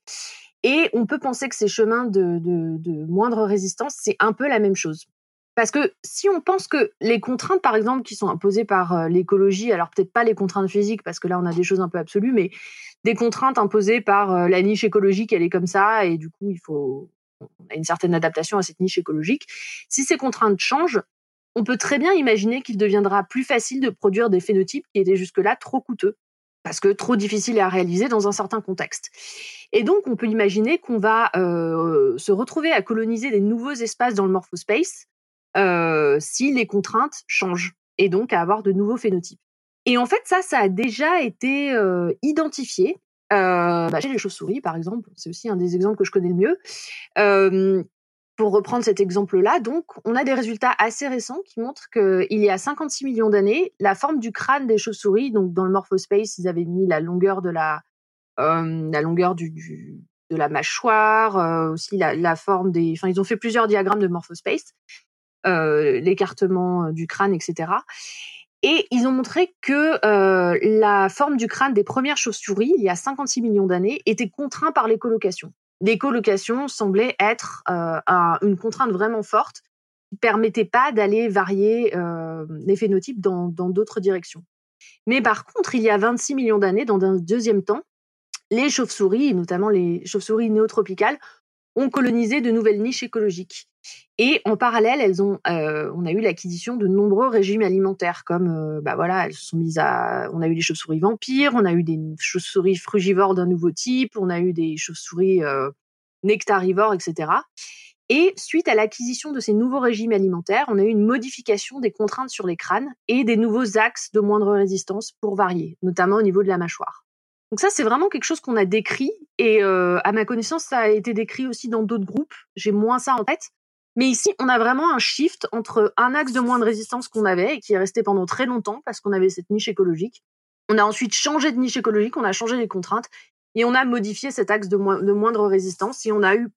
[SPEAKER 5] Et on peut penser que ces chemins de, moindre résistance, c'est un peu la même chose. Parce que si on pense que les contraintes, par exemple, qui sont imposées par euh, l'écologie, alors peut-être pas les contraintes physiques, parce que là on a des choses un peu absolues, mais des contraintes imposées par euh, la niche écologique, elle est comme ça, et du coup il faut on a une certaine adaptation à cette niche écologique. Si ces contraintes changent, on peut très bien imaginer qu'il deviendra plus facile de produire des phénotypes qui étaient jusque-là trop coûteux, parce que trop difficiles à réaliser dans un certain contexte. Et donc, on peut imaginer qu'on va euh, se retrouver à coloniser des nouveaux espaces dans le morphospace euh, si les contraintes changent, et donc à avoir de nouveaux phénotypes. Et en fait, ça, ça a déjà été euh, identifié euh, bah, chez les chauves-souris, par exemple, c'est aussi un des exemples que je connais le mieux. Euh, pour reprendre cet exemple-là, donc, on a des résultats assez récents qui montrent qu'il y a 56 millions d'années, la forme du crâne des chauves-souris, donc dans le morphospace, ils avaient mis la longueur de la, euh, la longueur du, du, de la mâchoire, euh, aussi la, la, forme des, enfin, ils ont fait plusieurs diagrammes de morphospace, euh, l'écartement du crâne, etc. Et ils ont montré que euh, la forme du crâne des premières chauves-souris, il y a 56 millions d'années, était contrainte par l'écolocation. L'écolocation semblait être euh, un, une contrainte vraiment forte qui permettait pas d'aller varier euh, les phénotypes dans d'autres directions. Mais par contre, il y a 26 millions d'années, dans un deuxième temps, les chauves-souris, notamment les chauves-souris néotropicales, ont colonisé de nouvelles niches écologiques. Et en parallèle, elles ont, euh, on a eu l'acquisition de nombreux régimes alimentaires, comme, euh, bah voilà, elles se sont mises à, on a eu des chauves-souris vampires, on a eu des chauves-souris frugivores d'un nouveau type, on a eu des chauves-souris euh, nectarivores, etc. Et suite à l'acquisition de ces nouveaux régimes alimentaires, on a eu une modification des contraintes sur les crânes et des nouveaux axes de moindre résistance pour varier, notamment au niveau de la mâchoire. Donc ça, c'est vraiment quelque chose qu'on a décrit et euh, à ma connaissance, ça a été décrit aussi dans d'autres groupes. J'ai moins ça en tête. Mais ici, on a vraiment un shift entre un axe de moins de résistance qu'on avait et qui est resté pendant très longtemps parce qu'on avait cette niche écologique. On a ensuite changé de niche écologique, on a changé les contraintes et on a modifié cet axe de, de moindre résistance et on a eu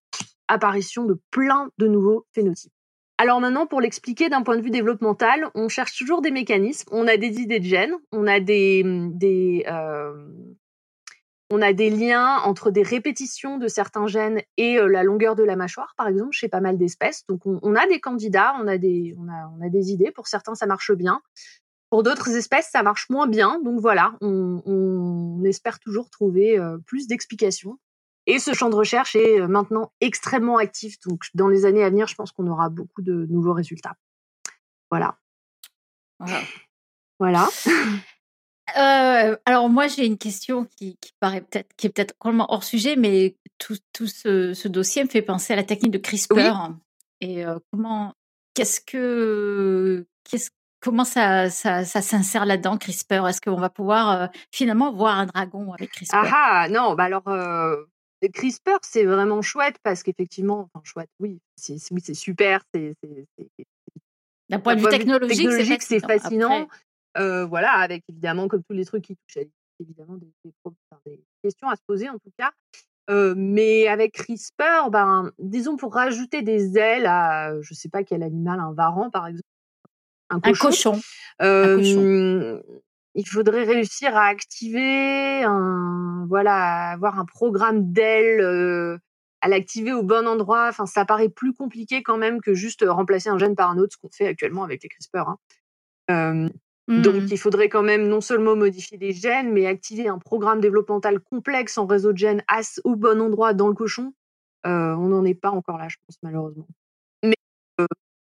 [SPEAKER 5] apparition de plein de nouveaux phénotypes. Alors maintenant, pour l'expliquer d'un point de vue développemental, on cherche toujours des mécanismes. On a des idées de gènes, on a des, des euh, on a des liens entre des répétitions de certains gènes et euh, la longueur de la mâchoire, par exemple, chez pas mal d'espèces. Donc, on, on, a des candidats, on a des, on a, on a des idées. Pour certains, ça marche bien. Pour d'autres espèces, ça marche moins bien. Donc voilà, on, on espère toujours trouver euh, plus d'explications. Et ce champ de recherche est euh, maintenant extrêmement actif. Donc, dans les années à venir, je pense qu'on aura beaucoup de nouveaux résultats. Voilà.
[SPEAKER 1] Voilà.
[SPEAKER 5] voilà.
[SPEAKER 1] Euh, alors moi j'ai une question qui, qui paraît peut-être qui est peut-être complètement hors sujet, mais tout, tout ce, ce, dossier me fait penser à la technique de CRISPR. Oui. Et euh, comment qu'est-ce que qu'est-ce comment ça, ça, ça s'insère là-dedans CRISPR? Est-ce qu'on va pouvoir euh, finalement voir un dragon avec CRISPR?
[SPEAKER 5] Ah, ah non, bah alors CRISPR c'est vraiment chouette parce qu'effectivement, enfin chouette, oui, c'est oui c'est super, c'est
[SPEAKER 1] d'un point de vue technologique,
[SPEAKER 5] technologique c'est fascinant. fascinant. Euh, voilà, avec évidemment, comme tous les trucs qui touchent à évidemment des, des, des, questions à se poser en tout cas. Euh, mais avec CRISPR, ben, disons pour rajouter des ailes à, je sais pas quel animal, un varan par exemple,
[SPEAKER 1] un cochon. Un cochon.
[SPEAKER 5] Euh,
[SPEAKER 1] un cochon.
[SPEAKER 5] Il faudrait réussir à activer un, voilà, avoir un programme d'ailes, à l'activer au bon endroit. Enfin, ça paraît plus compliqué quand même que juste remplacer un gène par un autre, ce qu'on fait actuellement avec les CRISPR. Hein. Euh, donc,
[SPEAKER 1] Mmh.
[SPEAKER 5] il faudrait quand même non seulement modifier les gènes, mais activer un programme développemental complexe en réseau de gènes au bon endroit dans le cochon. Euh, on n'en est pas encore là, je pense, malheureusement. Mais, euh,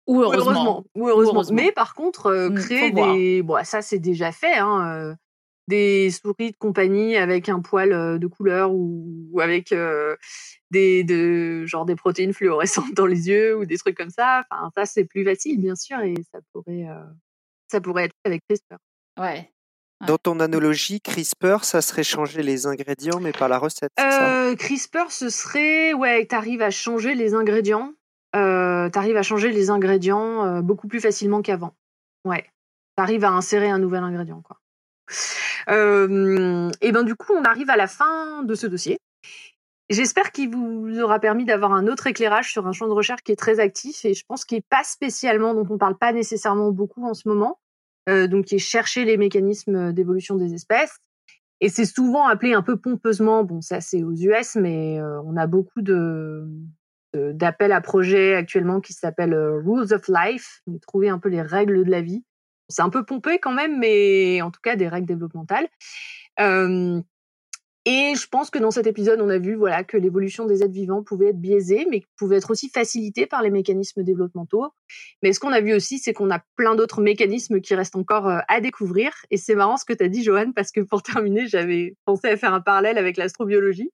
[SPEAKER 1] ou, heureusement.
[SPEAKER 5] Ou, heureusement. ou heureusement. Mais par contre, euh,
[SPEAKER 1] Mmh,
[SPEAKER 5] créer des. Bon, ça, c'est déjà fait. Hein, des souris de compagnie avec un poil de couleur ou, ou avec des, de, genre des protéines fluorescentes dans les yeux ou des trucs comme ça. Enfin, ça, c'est plus facile, bien sûr, et ça pourrait ça pourrait être avec CRISPR.
[SPEAKER 1] Ouais.
[SPEAKER 2] Dans ton analogie, CRISPR, ça serait changer les ingrédients, mais pas la recette, ça?
[SPEAKER 5] Euh, CRISPR, ce serait, ouais, tu arrives à changer les ingrédients. Euh, tu arrives à changer les ingrédients euh, beaucoup plus facilement qu'avant. Ouais. Tu arrives à insérer un nouvel ingrédient, quoi. Euh, et ben du coup, on arrive à la fin de ce dossier. J'espère qu'il vous aura permis d'avoir un autre éclairage sur un champ de recherche qui est très actif et je pense qu'il n'est pas spécialement, dont on parle pas nécessairement beaucoup en ce moment, euh, donc qui est chercher les mécanismes d'évolution des espèces. Et c'est souvent appelé un peu pompeusement, bon ça c'est aux US, mais euh, on a beaucoup de d'appel à projet actuellement qui s'appelle Rules of Life, donc trouver un peu les règles de la vie. C'est un peu pompé quand même, mais en tout cas des règles développementales. Et je pense que dans cet épisode, on a vu voilà que l'évolution des êtres vivants pouvait être biaisée, mais pouvait être aussi facilitée par les mécanismes développementaux. Mais ce qu'on a vu aussi, c'est qu'on a plein d'autres mécanismes qui restent encore euh, à découvrir. Et c'est marrant ce que tu as dit, Johan, parce que pour terminer, j'avais pensé à faire un parallèle avec l'astrobiologie.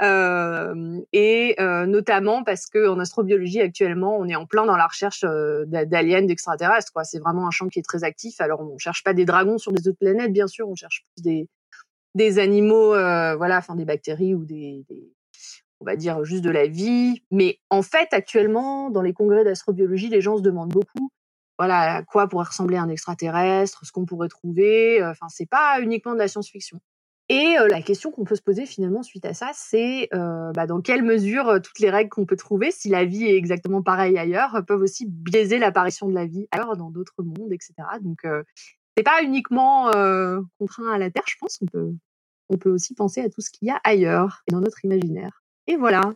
[SPEAKER 5] Euh, et euh, notamment parce que en astrobiologie actuellement, on est en plein dans la recherche euh, d'aliens, d'extraterrestres. C'est vraiment un champ qui est très actif. Alors on cherche pas des dragons sur des autres planètes, bien sûr, on cherche des, des animaux, euh, voilà, enfin des bactéries ou des, on va dire juste de la vie. Mais en fait, actuellement, dans les congrès d'astrobiologie, les gens se demandent beaucoup, voilà, à quoi pourrait ressembler un extraterrestre, ce qu'on pourrait trouver. Enfin, c'est pas uniquement de la science-fiction. Et euh, la question qu'on peut se poser finalement suite à ça, c'est euh, bah, dans quelle mesure toutes les règles qu'on peut trouver, si la vie est exactement pareille ailleurs, peuvent aussi biaiser l'apparition de la vie ailleurs, dans d'autres mondes, etc. Donc c'est pas uniquement euh, contraint à la Terre, je pense. On peut, on peut aussi penser à tout ce qu'il y a ailleurs et dans notre imaginaire. Et voilà.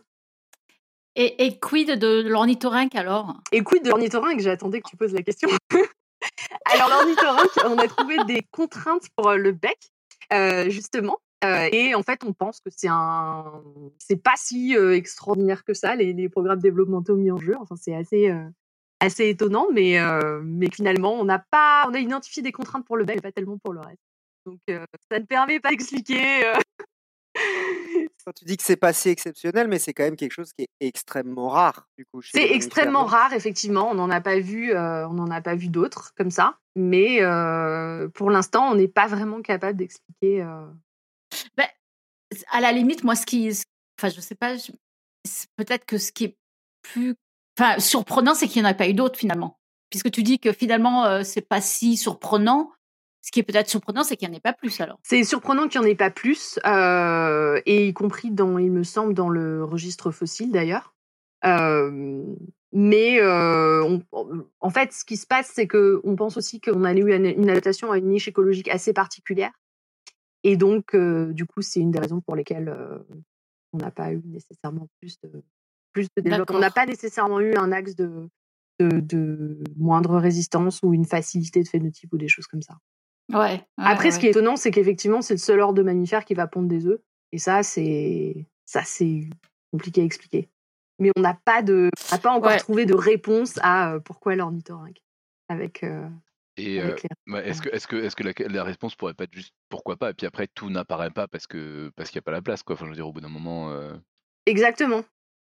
[SPEAKER 1] Et, et quid de l'ornithorynque alors?
[SPEAKER 5] Et quid de l'ornithorynque? J'attendais que tu poses la question. alors l'ornithorynque, on a trouvé des contraintes pour euh, le bec, euh, justement. et en fait, on pense que c'est un, c'est pas si extraordinaire que ça les, les, programmes développementaux mis en jeu. Enfin, c'est assez, assez étonnant, mais, euh, mais finalement, on n'a pas, on a identifié des contraintes pour le bec, mais pas tellement pour le reste. Donc, euh, ça ne permet pas d'expliquer. Euh.
[SPEAKER 2] Quand tu dis que c'est pas si exceptionnel, mais c'est quand même quelque chose qui est extrêmement rare, du coup.
[SPEAKER 5] C'est extrêmement rare, effectivement. On n'en a pas vu, on n'en a pas vu d'autres comme ça. Mais pour l'instant, on n'est pas vraiment capable d'expliquer.
[SPEAKER 1] Ben, à la limite, moi, ce qui, enfin, je sais pas, peut-être que ce qui est plus Enfin, surprenant, c'est qu'il n'y en a pas eu d'autres finalement. Puisque tu dis que finalement, euh, c'est pas si surprenant. Ce qui est peut-être surprenant, c'est qu'il n'y en ait pas plus alors.
[SPEAKER 5] C'est surprenant qu'il n'y en ait pas plus, euh, et y compris dans, il me semble, dans le registre fossile d'ailleurs. Euh, mais en fait, ce qui se passe, c'est que on pense aussi qu'on a eu une adaptation à une niche écologique assez particulière, et donc du coup, c'est une des raisons pour lesquelles on n'a pas eu nécessairement plus de, on n'a pas nécessairement eu un axe de, de, moindre résistance ou une facilité de phénotype ou des choses comme ça.
[SPEAKER 1] Ouais.
[SPEAKER 5] Après, ce qui est étonnant, c'est qu'effectivement, c'est le seul ordre de mammifères qui va pondre des œufs. Et ça, c'est ça, c'est compliqué à expliquer. Mais on n'a pas de, pas encore trouvé de réponse à euh, pourquoi l'ornithorynque avec. Euh,
[SPEAKER 3] et euh, est-ce que, est-ce que, est-ce que la, la, réponse pourrait pas être juste pourquoi pas? Et puis après tout n'apparaît pas parce que parce qu'il n'y a pas la place quoi. Enfin, je veux dire au bout d'un moment.
[SPEAKER 5] Exactement.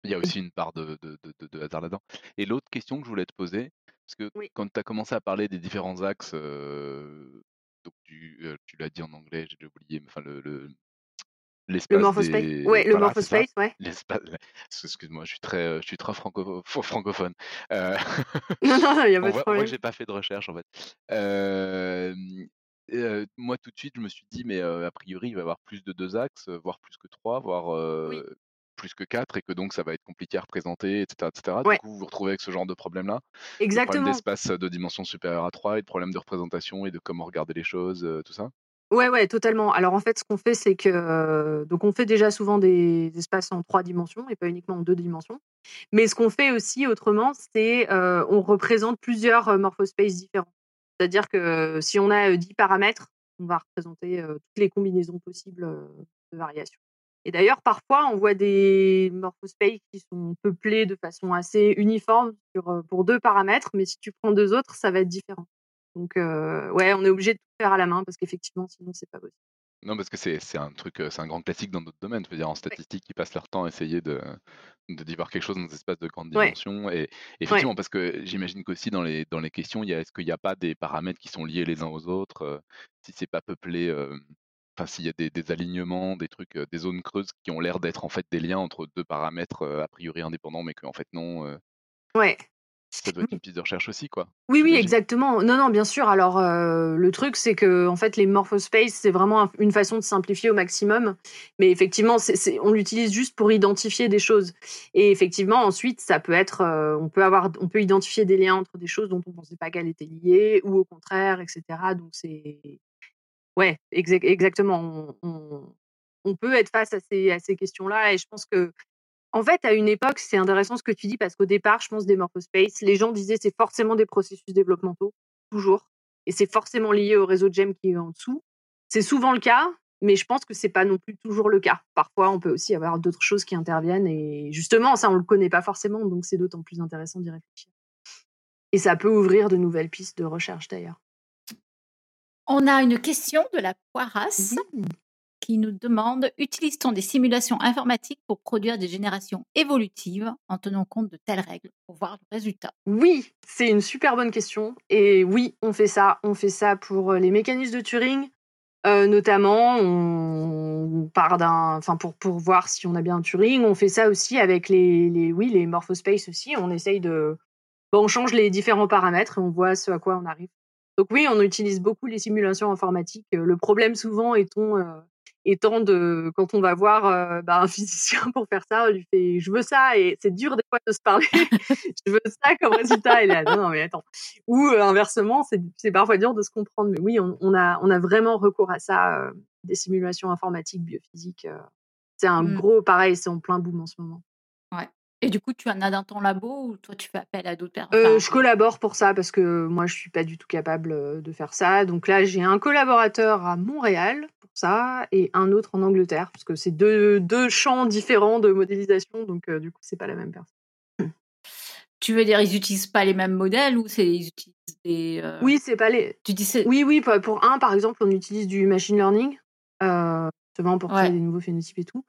[SPEAKER 3] Il y a aussi une part de, de, de, hasard là-dedans. Et l'autre question que je voulais te poser, parce que quand tu as commencé à parler des différents axes, donc tu, tu l'as dit en anglais, j'ai oublié, enfin le, le
[SPEAKER 5] l'espace le morphospace? des... ouais le morphospace ouais.
[SPEAKER 3] Excuse-moi je suis très je suis très franco... francophone.
[SPEAKER 5] Euh... non non il y a pas de problème.
[SPEAKER 3] moi j'ai pas fait de recherche en fait. Euh... Euh, moi tout de suite je me suis dit mais a priori il va y avoir plus de deux axes voire plus que trois voire plus que 4 et que donc ça va être compliqué à représenter, etc. etc. Du coup, vous vous retrouvez avec ce genre de problème-là.
[SPEAKER 5] Exactement.
[SPEAKER 3] problème d'espace de dimension supérieure à 3 et de problème de représentation et de comment regarder les choses, tout ça?
[SPEAKER 5] Ouais, ouais, totalement. Alors en fait, ce qu'on fait, c'est que donc on fait déjà souvent des espaces en trois dimensions et pas uniquement en deux dimensions. Mais ce qu'on fait aussi autrement, c'est on représente plusieurs morphospaces différents. C'est-à-dire que si on a 10 paramètres, on va représenter toutes les combinaisons possibles de variations. Et d'ailleurs, parfois, on voit des morphospaces qui sont peuplés de façon assez uniforme sur, pour deux paramètres, mais si tu prends deux autres, ça va être différent. Donc, ouais, on est obligé de tout faire à la main parce qu'effectivement, sinon, c'est pas possible.
[SPEAKER 3] Non, parce que c'est un truc, c'est un grand classique dans d'autres domaines. Je veux dire, en statistique, ils passent leur temps à essayer de, d'y voir quelque chose dans des espaces de grande dimension. Et effectivement, parce que j'imagine qu'aussi dans les, dans les questions, il y a, est-ce qu'il n'y a pas des paramètres qui sont liés les uns aux autres Si c'est pas peuplé, enfin s'il y a des, alignements, des trucs, des zones creuses qui ont l'air d'être en fait des liens entre deux paramètres a priori indépendants, mais qu'en fait non.
[SPEAKER 5] Ouais.
[SPEAKER 3] Ça doit être une piste de recherche aussi, quoi.
[SPEAKER 5] Oui, oui, exactement. Non, non, bien sûr. Alors, le truc, c'est que en fait, les morphospaces, c'est vraiment une façon de simplifier au maximum. Mais effectivement, on l'utilise juste pour identifier des choses. Et effectivement, ensuite, ça peut être, on peut avoir, on peut identifier des liens entre des choses dont on ne pensait pas qu'elles étaient liées, ou au contraire, etc. Donc, c'est, Ouais, exactement. On, peut être face à ces, à ces questions-là et je pense que En fait, à une époque, c'est intéressant ce que tu dis parce qu'au départ, je pense des Morphospace, les gens disaient c'est forcément des processus développementaux, toujours, et c'est forcément lié au réseau de GEM qui est en dessous. C'est souvent le cas, mais je pense que c'est pas non plus toujours le cas. Parfois, on peut aussi avoir d'autres choses qui interviennent et justement, ça, on le connaît pas forcément, donc c'est d'autant plus intéressant d'y réfléchir. Et ça peut ouvrir de nouvelles pistes de recherche d'ailleurs.
[SPEAKER 1] On a une question de la poirasse qui nous demande utilise-t-on des simulations informatiques pour produire des générations évolutives en tenant compte de telles règles pour voir le résultat?
[SPEAKER 5] Oui, c'est une super bonne question. Et oui, on fait ça. On fait ça pour les mécanismes de Turing. Euh, notamment, on part d'un, enfin pour pour voir si on a bien un Turing, on fait ça aussi avec les, les oui les morphospace aussi. On essaye de, bon, on change les différents paramètres et on voit ce à quoi on arrive. Donc oui, on utilise beaucoup les simulations informatiques. Le problème souvent étant euh, étant de quand on va voir euh, bah, un physicien pour faire ça, on lui fait je veux ça et c'est dur des fois de se parler. je veux ça comme résultat. Et là, non, non mais attends. Ou euh, inversement, c'est parfois dur de se comprendre. Mais oui, on, on, a on a vraiment recours à ça, euh, des simulations informatiques, biophysiques. c'est un mmh. gros pareil, c'est en plein boom en ce moment.
[SPEAKER 1] Et du coup, tu en as dans ton labo ou toi, tu fais appel à d'autres
[SPEAKER 5] personnes? Je collabore pour ça parce que moi, je suis pas du tout capable de faire ça. Donc là, j'ai un collaborateur à Montréal ça et un autre en Angleterre, parce que c'est deux, deux champs différents de modélisation, donc du coup, c'est pas la même personne.
[SPEAKER 1] Tu veux dire, ils utilisent pas les mêmes modèles ou c'est ils utilisent des.
[SPEAKER 5] Oui, c'est pas les.
[SPEAKER 1] Tu dis
[SPEAKER 5] Oui, oui. Pour un, par exemple, on utilise du machine learning, euh, pour créer des nouveaux phénotypes et tout.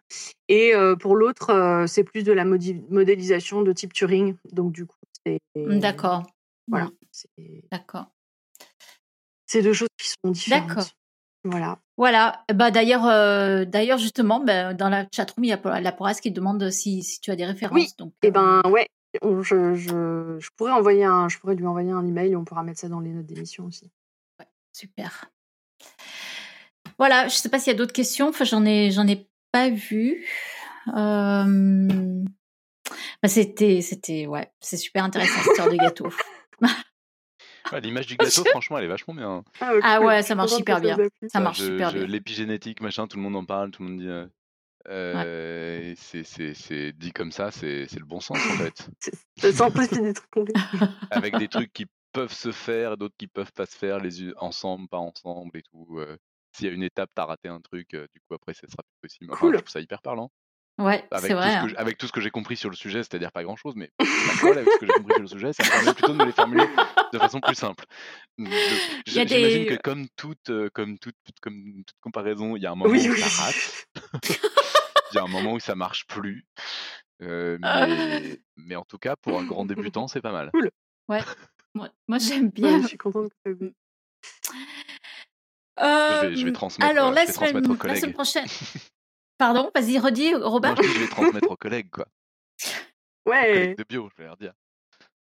[SPEAKER 5] Et pour l'autre, c'est plus de la modélisation de type Turing. Donc du coup, c'est.
[SPEAKER 1] Mmh, d'accord.
[SPEAKER 5] Voilà.
[SPEAKER 1] D'accord.
[SPEAKER 5] C'est deux choses qui sont différentes. D'accord. Voilà.
[SPEAKER 1] Voilà. Bah d'ailleurs, euh, d'ailleurs justement, bah, dans la chatroom, il y a la Poras qui demande si, si tu as des références.
[SPEAKER 5] Oui.
[SPEAKER 1] Donc,
[SPEAKER 5] eh ben ouais, je, je, je, pourrais envoyer un, je pourrais lui envoyer un email et on pourra mettre ça dans les notes d'émission aussi.
[SPEAKER 1] Ouais, super. Voilà. Je sais pas s'il y a d'autres questions. Enfin, j'en ai, j'en ai pas vu. Euh... Bah, c'était, c'était, ouais, c'est super intéressant cette histoire de gâteau.
[SPEAKER 3] L'image du gâteau, franchement, elle est vachement bien.
[SPEAKER 1] Ah, ah ouais, ça marche super bien. Ça marche super bien.
[SPEAKER 3] L'épigénétique, machin, tout le monde en parle, tout le monde dit. Euh, euh c'est dit comme ça, c'est le bon sens en fait.
[SPEAKER 5] C'est des trucs
[SPEAKER 3] Avec des trucs qui peuvent se faire, d'autres qui peuvent pas se faire, les ensemble, pas ensemble et tout. Euh, S'il y a une étape, t'as raté un truc, euh, du coup après, ça sera plus possible. Enfin, cool. Je trouve ça hyper parlant.
[SPEAKER 1] Ouais, c'est vrai. Hein.
[SPEAKER 3] avec tout ce que j'ai compris sur le sujet, c'est-à-dire pas grand-chose, mais avec ce que j'ai compris sur le sujet, ça me permet plutôt de me les formuler de façon plus simple. J'imagine que comme toute, comme, toute, comme toute comparaison, il y a un moment où ça rate. Il y a un moment où ça marche plus. Euh, mais, mais, en tout cas, pour un grand débutant, c'est pas mal.
[SPEAKER 5] Cool.
[SPEAKER 1] Ouais. Moi, moi j'aime bien.
[SPEAKER 5] je suis contente que ça
[SPEAKER 3] je, vais, je vais transmettre,
[SPEAKER 1] alors,
[SPEAKER 3] la, semaine, la
[SPEAKER 1] semaine prochaine. Pardon, vas-y, redis, Robert.
[SPEAKER 3] je vais transmettre aux collègues, quoi.
[SPEAKER 5] Ouais.
[SPEAKER 3] de bio, je vais leur dire.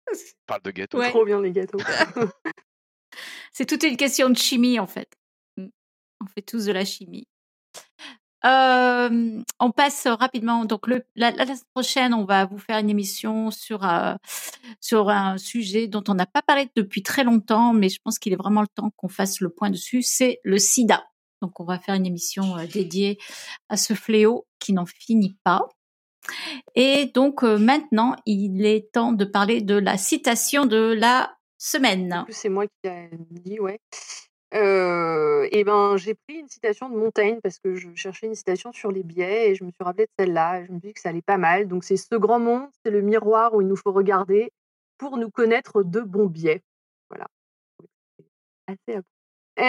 [SPEAKER 3] parle de gâteaux.
[SPEAKER 5] Ouais. Trop bien les gâteaux.
[SPEAKER 1] C'est toute une question de chimie, en fait. On fait tous de la chimie. Euh, on passe rapidement. Donc, la, semaine prochaine, on va vous faire une émission sur, euh, sur un sujet dont on n'a pas parlé depuis très longtemps, mais je pense qu'il est vraiment le temps qu'on fasse le point dessus. C'est le sida. Donc, on va faire une émission euh, dédiée à ce fléau qui n'en finit pas. Et donc, maintenant, il est temps de parler de la citation de la semaine.
[SPEAKER 5] C'est moi qui ai dit, ouais. Euh, et ben, j'ai pris une citation de Montaigne parce que je cherchais une citation sur les biais et je me suis rappelé de celle-là. Je me suis dit que ça allait pas mal. Donc, c'est ce grand monde, c'est le miroir où il nous faut regarder pour nous connaître de bons biais. Voilà. Assez
[SPEAKER 1] eh,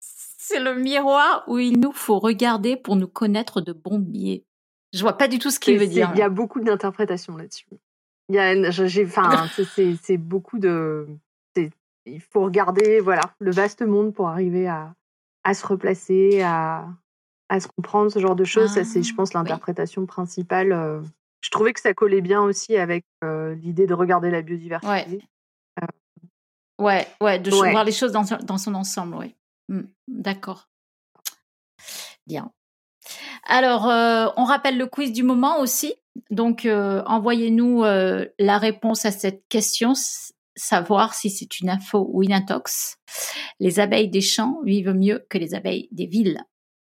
[SPEAKER 1] c'est le miroir où il nous faut regarder pour nous connaître de bons biais. Je vois pas du tout ce qu'il veut dire.
[SPEAKER 5] Il y a beaucoup d'interprétations là-dessus. Il y a, j'ai, enfin, c'est beaucoup de, il faut regarder, voilà, le vaste monde pour arriver à, à se replacer, à, à se comprendre, ce genre de choses. ça, c'est, je pense, ah, l'interprétation principale. Euh, je trouvais que ça collait bien aussi avec euh, l'idée de regarder la biodiversité.
[SPEAKER 1] Ouais, ouais, de voir les choses dans, dans son ensemble, oui. Mmh, d'accord. Bien. Alors, euh, on rappelle le quiz du moment aussi. Donc, euh, envoyez-nous euh, la réponse à cette question, savoir si c'est une info ou une intox. Les abeilles des champs vivent mieux que les abeilles des villes.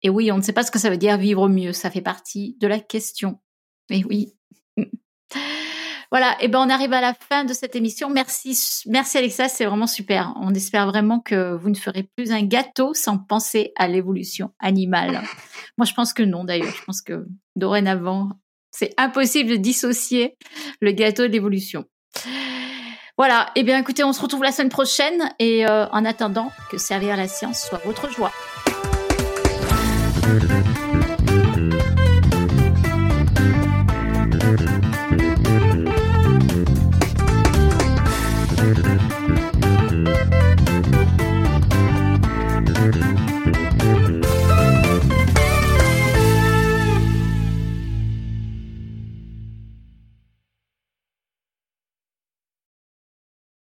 [SPEAKER 1] Et oui, on ne sait pas ce que ça veut dire vivre mieux. Ça fait partie de la question. Mais oui. Voilà, et ben on arrive à la fin de cette émission. Merci, merci Alexa, c'est vraiment super. On espère vraiment que vous ne ferez plus un gâteau sans penser à l'évolution animale. Moi, je pense que non d'ailleurs. Je pense que dorénavant, c'est impossible de dissocier le gâteau de l'évolution. Voilà, et bien écoutez, on se retrouve la semaine prochaine et euh, en attendant que servir la science soit votre joie.